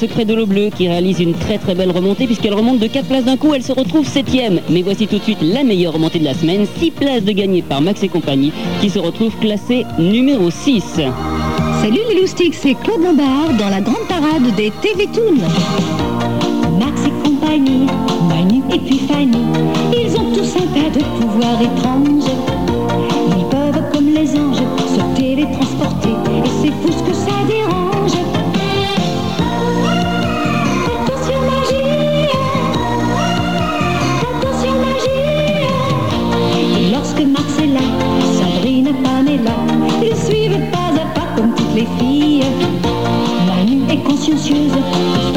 Secret de l'eau bleue qui réalise une très très belle remontée puisqu'elle remonte de 4 places d'un coup, elle se retrouve 7 Mais voici tout de suite la meilleure remontée de la semaine, 6 places de gagnées par Max et compagnie qui se retrouve classée numéro 6. Salut les loustiques, c'est Claude Lombard dans la grande parade des TV Toons. Max et compagnie, Manu et puis Fanny, ils ont tous un tas de pouvoirs étranges. Consciencieuse, Fanny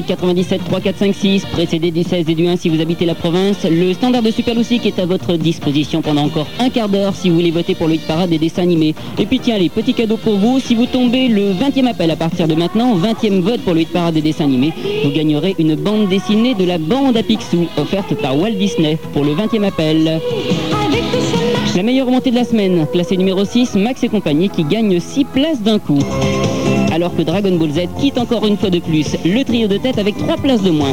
97 3 précédé du 16 et du 1 si vous habitez la province. Le standard de Super qui est à votre disposition pendant encore un quart d'heure si vous voulez voter pour le hit parade des dessins animés. Et puis tiens, les petits cadeaux pour vous, si vous tombez le 20e appel à partir de maintenant, 20e vote pour le hit parade des dessins animés, vous gagnerez une bande dessinée de la bande à Picsou, offerte par Walt Disney pour le 20e appel. La meilleure montée de la semaine, classée numéro 6, Max et compagnie qui gagne 6 places d'un coup. Alors que Dragon Ball Z quitte encore une fois de plus le trio de tête avec 3 places de moins.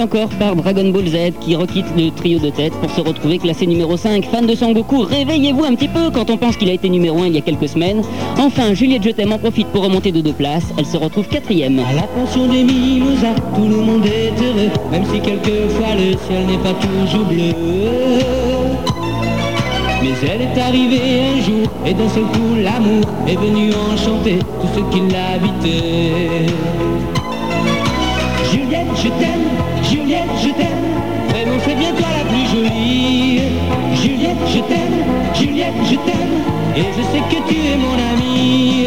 Encore par Dragon Ball Z qui requitte le trio de tête pour se retrouver classé numéro 5. Fan de Son Goku, réveillez-vous un petit peu quand on pense qu'il a été numéro 1 il y a quelques semaines. Enfin, Juliette Je t'aime en profite pour remonter de deux places. Elle se retrouve quatrième. À la pension des mimosas, tout le monde est heureux, même si quelquefois le ciel n'est pas toujours bleu. Mais elle est arrivée un jour, et d'un seul coup l'amour est venu enchanter tout ce qui l'habitait. Juliette, je t'aime, Juliette, je t'aime, Juliette, je t'aime, Et je sais que tu es mon ami.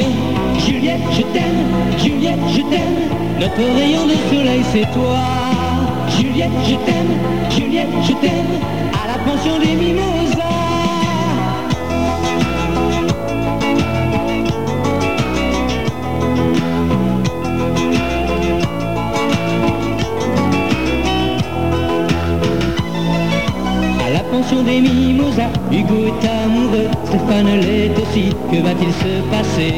Juliette, je t'aime, Juliette, je t'aime. Notre rayon de soleil, c'est toi. Juliette, je t'aime, Juliette, je t'aime. À la pension des mimosas. Hugo est amoureux, Stéphane l'est aussi, que va-t-il se passer?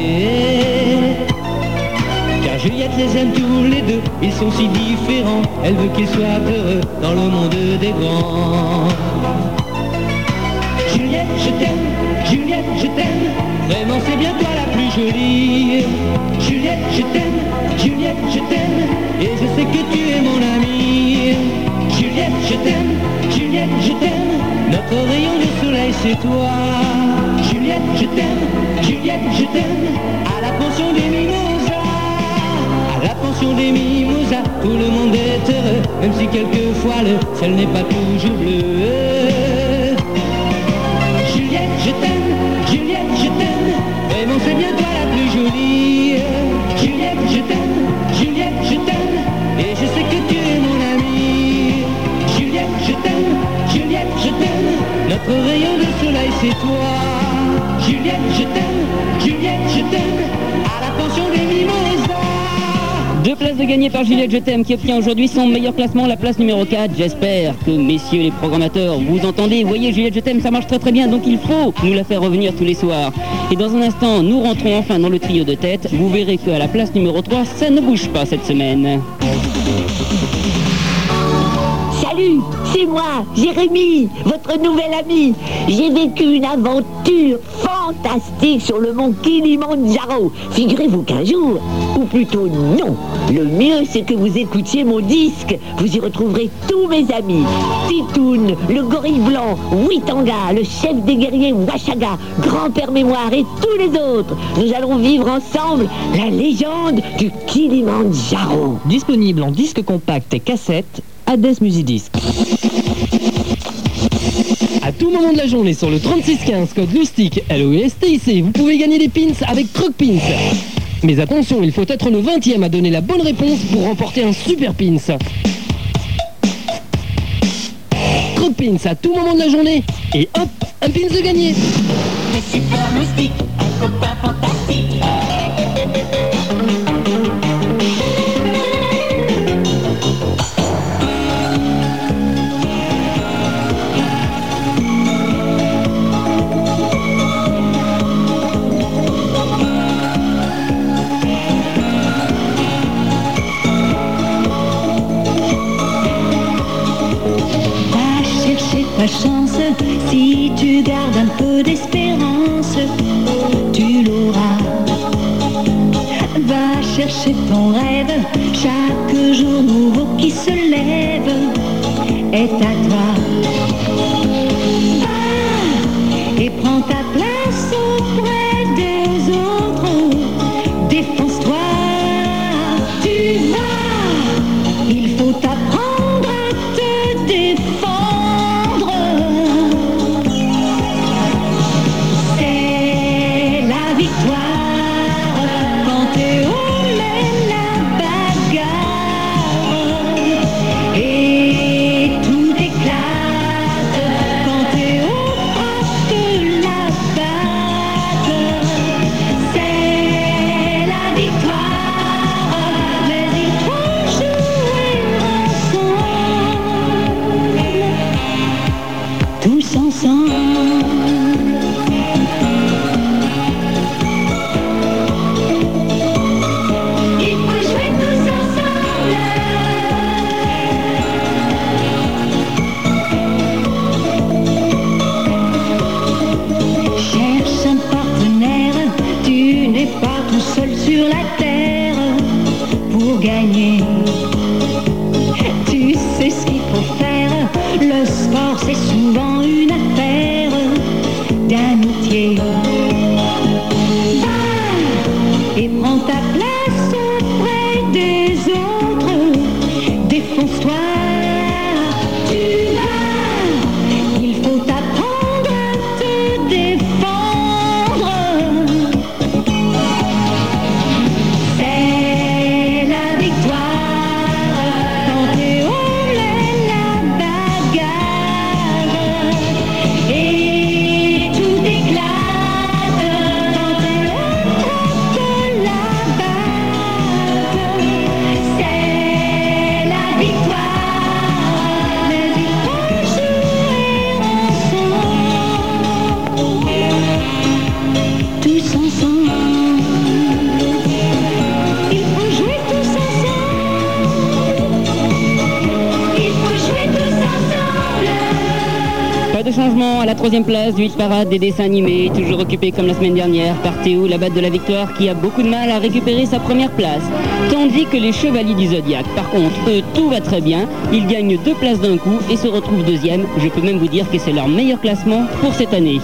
Car Juliette les aime tous les deux, ils sont si différents, elle veut qu'ils soient heureux dans le monde des grands. Juliette, je t'aime, Juliette, je t'aime, vraiment c'est bien toi la plus jolie. Juliette, je t'aime, Juliette, je t'aime, et je sais que tu es mon amie. Juliette, je t'aime, Juliette, je t'aime, notre rayon de soleil c'est toi. Juliette, je t'aime, Juliette, je t'aime, à la pension des mimosas. À la pension des mimosas, tout le monde est heureux, même si quelquefois le ciel n'est pas toujours bleu. Juliette, je t'aime, Juliette, je t'aime, vraiment c'est bien toi la plus jolie. Juliette, je t'aime, rayon de soleil c'est toi. Juliette, je t'aime, Juliette, je t'aime, à la pension des mimosas. Deux places de gagné par Juliette Je t'aime qui obtient aujourd'hui son meilleur classement, la place numéro 4. J'espère que messieurs les programmateurs, vous entendez, voyez Juliette Je ça marche très très bien, donc il faut nous la faire revenir tous les soirs. Et dans un instant, nous rentrons enfin dans le trio de tête. Vous verrez qu'à la place numéro 3, ça ne bouge pas cette semaine. C'est moi, Jérémy, votre nouvel ami. J'ai vécu une aventure fantastique sur le mont Kilimandjaro. Figurez-vous qu'un jour, ou plutôt non, le mieux c'est que vous écoutiez mon disque. Vous y retrouverez tous mes amis. Titoun, le gorille blanc, Witanga, le chef des guerriers Washaga, grand-père mémoire et tous les autres. Nous allons vivre ensemble la légende du Kilimandjaro. Disponible en disque compact et cassette, Hades Musidisc. À tout moment de la journée sur le 3615 code LUSTIC LOUSTIC, vous pouvez gagner des pins avec Croc Pins. Mais attention, il faut être le 20e à donner la bonne réponse pour remporter un super pins. Croc Pins à tout moment de la journée et hop, un pins de gagné. Parade des dessins animés, toujours occupé comme la semaine dernière par Théo, la batte de la victoire, qui a beaucoup de mal à récupérer sa première place. Tandis que les chevaliers du Zodiac, par contre, eux, tout va très bien. Ils gagnent deux places d'un coup et se retrouvent deuxième. Je peux même vous dire que c'est leur meilleur classement pour cette année.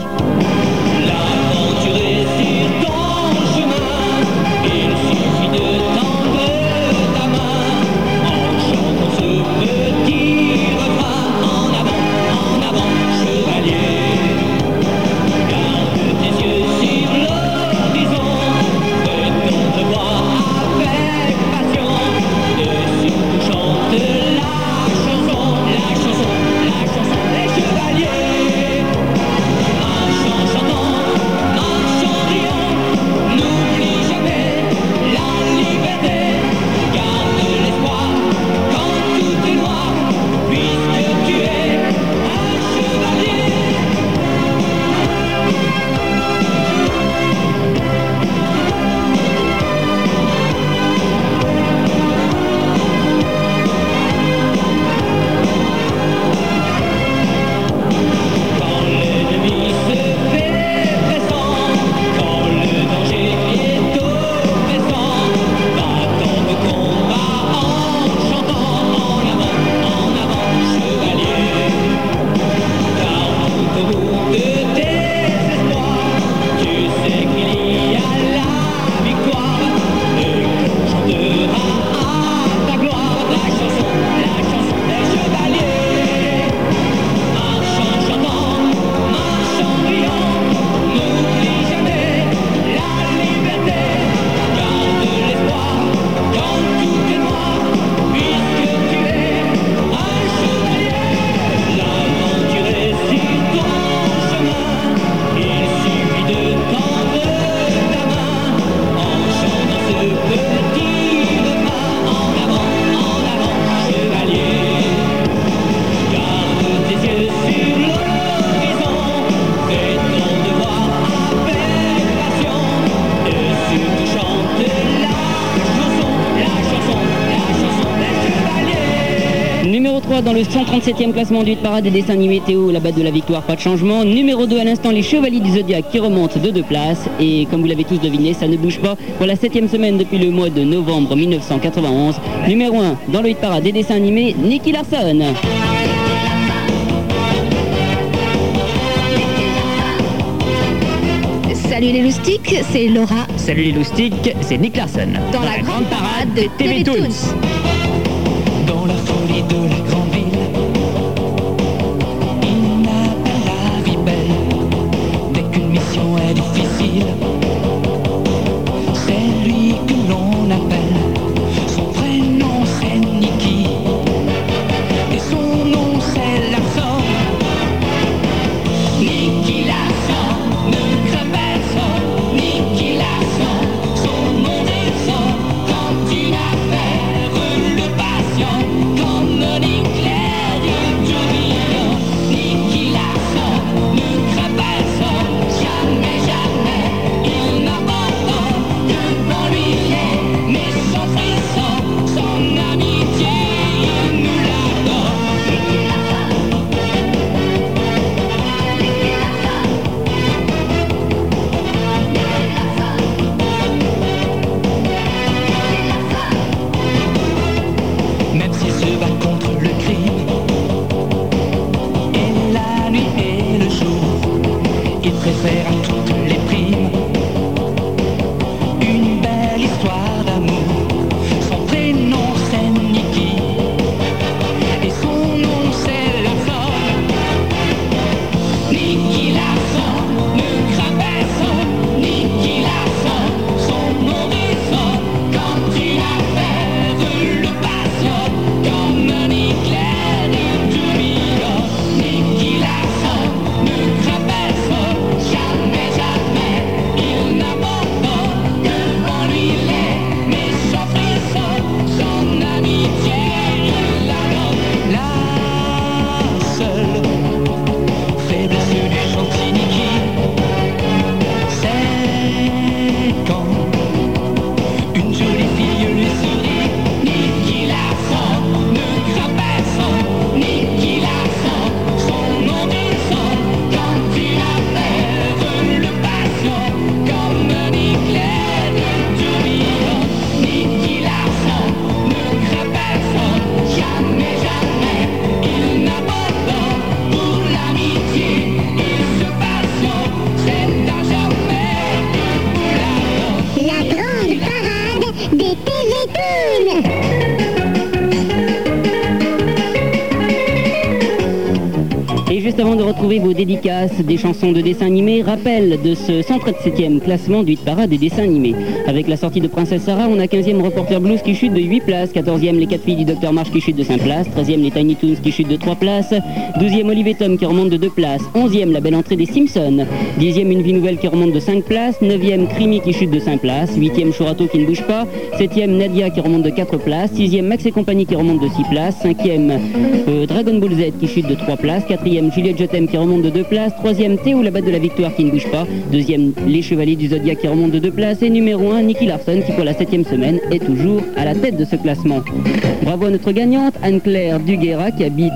27e classement du hit parade des dessins animés Théo, la batte de la victoire, pas de changement. Numéro 2 à l'instant, les Chevaliers du Zodiac qui remontent de deux places. Et comme vous l'avez tous deviné, ça ne bouge pas pour la 7 semaine depuis le mois de novembre 1991. Numéro 1 dans le hit parade des dessins animés, Nicky Larson. Salut les loustiques, c'est Laura. Salut les loustiques, c'est Nick Larson. Dans, la, grande, parade de TV Toons. Dans la folie de la dédicaces des chansons de dessins animés, rappel de ce 137e classement du hit parade des dessins animés. Avec la sortie de Princesse Sarah, on a 15e Reporter Blues qui chute de 8 places, 14e Les 4 filles du Docteur March qui chute de 5 places, 13e Les Tiny Toons qui chute de 3 places, 12e Olivier Tom qui remonte de 2 places, 11e La belle entrée des Simpsons, 10e Une vie nouvelle qui remonte de 5 places, 9e Crimi qui chute de 5 places, 8e Chourato qui ne bouge pas, 7e Nadia qui remonte de 4 places, 6e Max et compagnie qui remonte de 6 places, 5e euh, Dragon Ball Z qui chute de 3 places, 4e Juliette t'aime qui remonte de 2 places, 3e Théo la batte de la victoire qui ne bouge pas, 2e Les Chevaliers du Zodiac qui remonte de 2 places. Et numéro 1 Nicky Larson qui pour la 7e semaine est toujours à la tête de ce classement. Bravo à notre gagnante Anne-Claire Duguera qui habite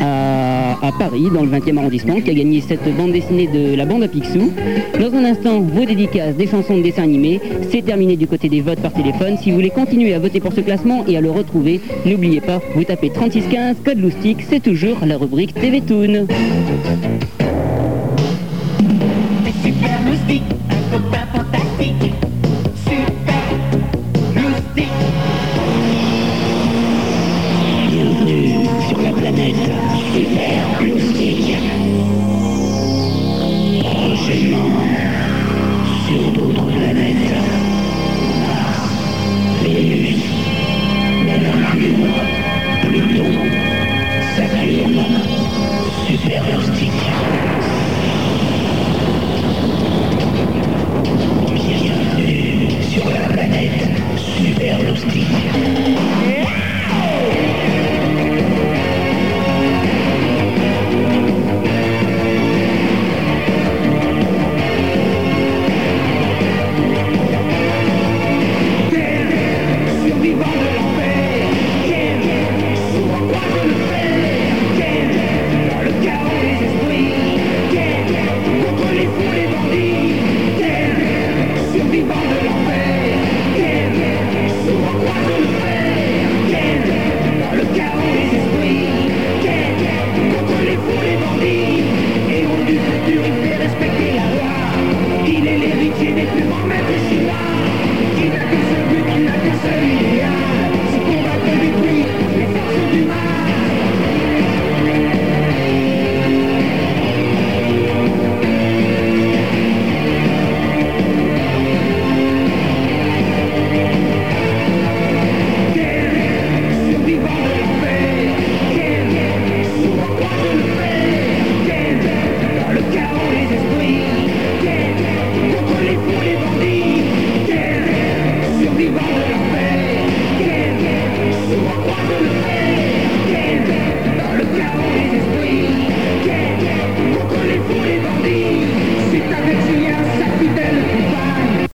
à, à Paris dans le 20e arrondissement qui a gagné cette bande dessinée de la bande à Picsou. Dans un instant, vos dédicaces des chansons de dessins animés. C'est terminé du côté des votes par téléphone. Si vous voulez continuer à voter pour ce classement et à le retrouver, n'oubliez pas, vous tapez 3615 code loustique, c'est toujours la rubrique TV Toon.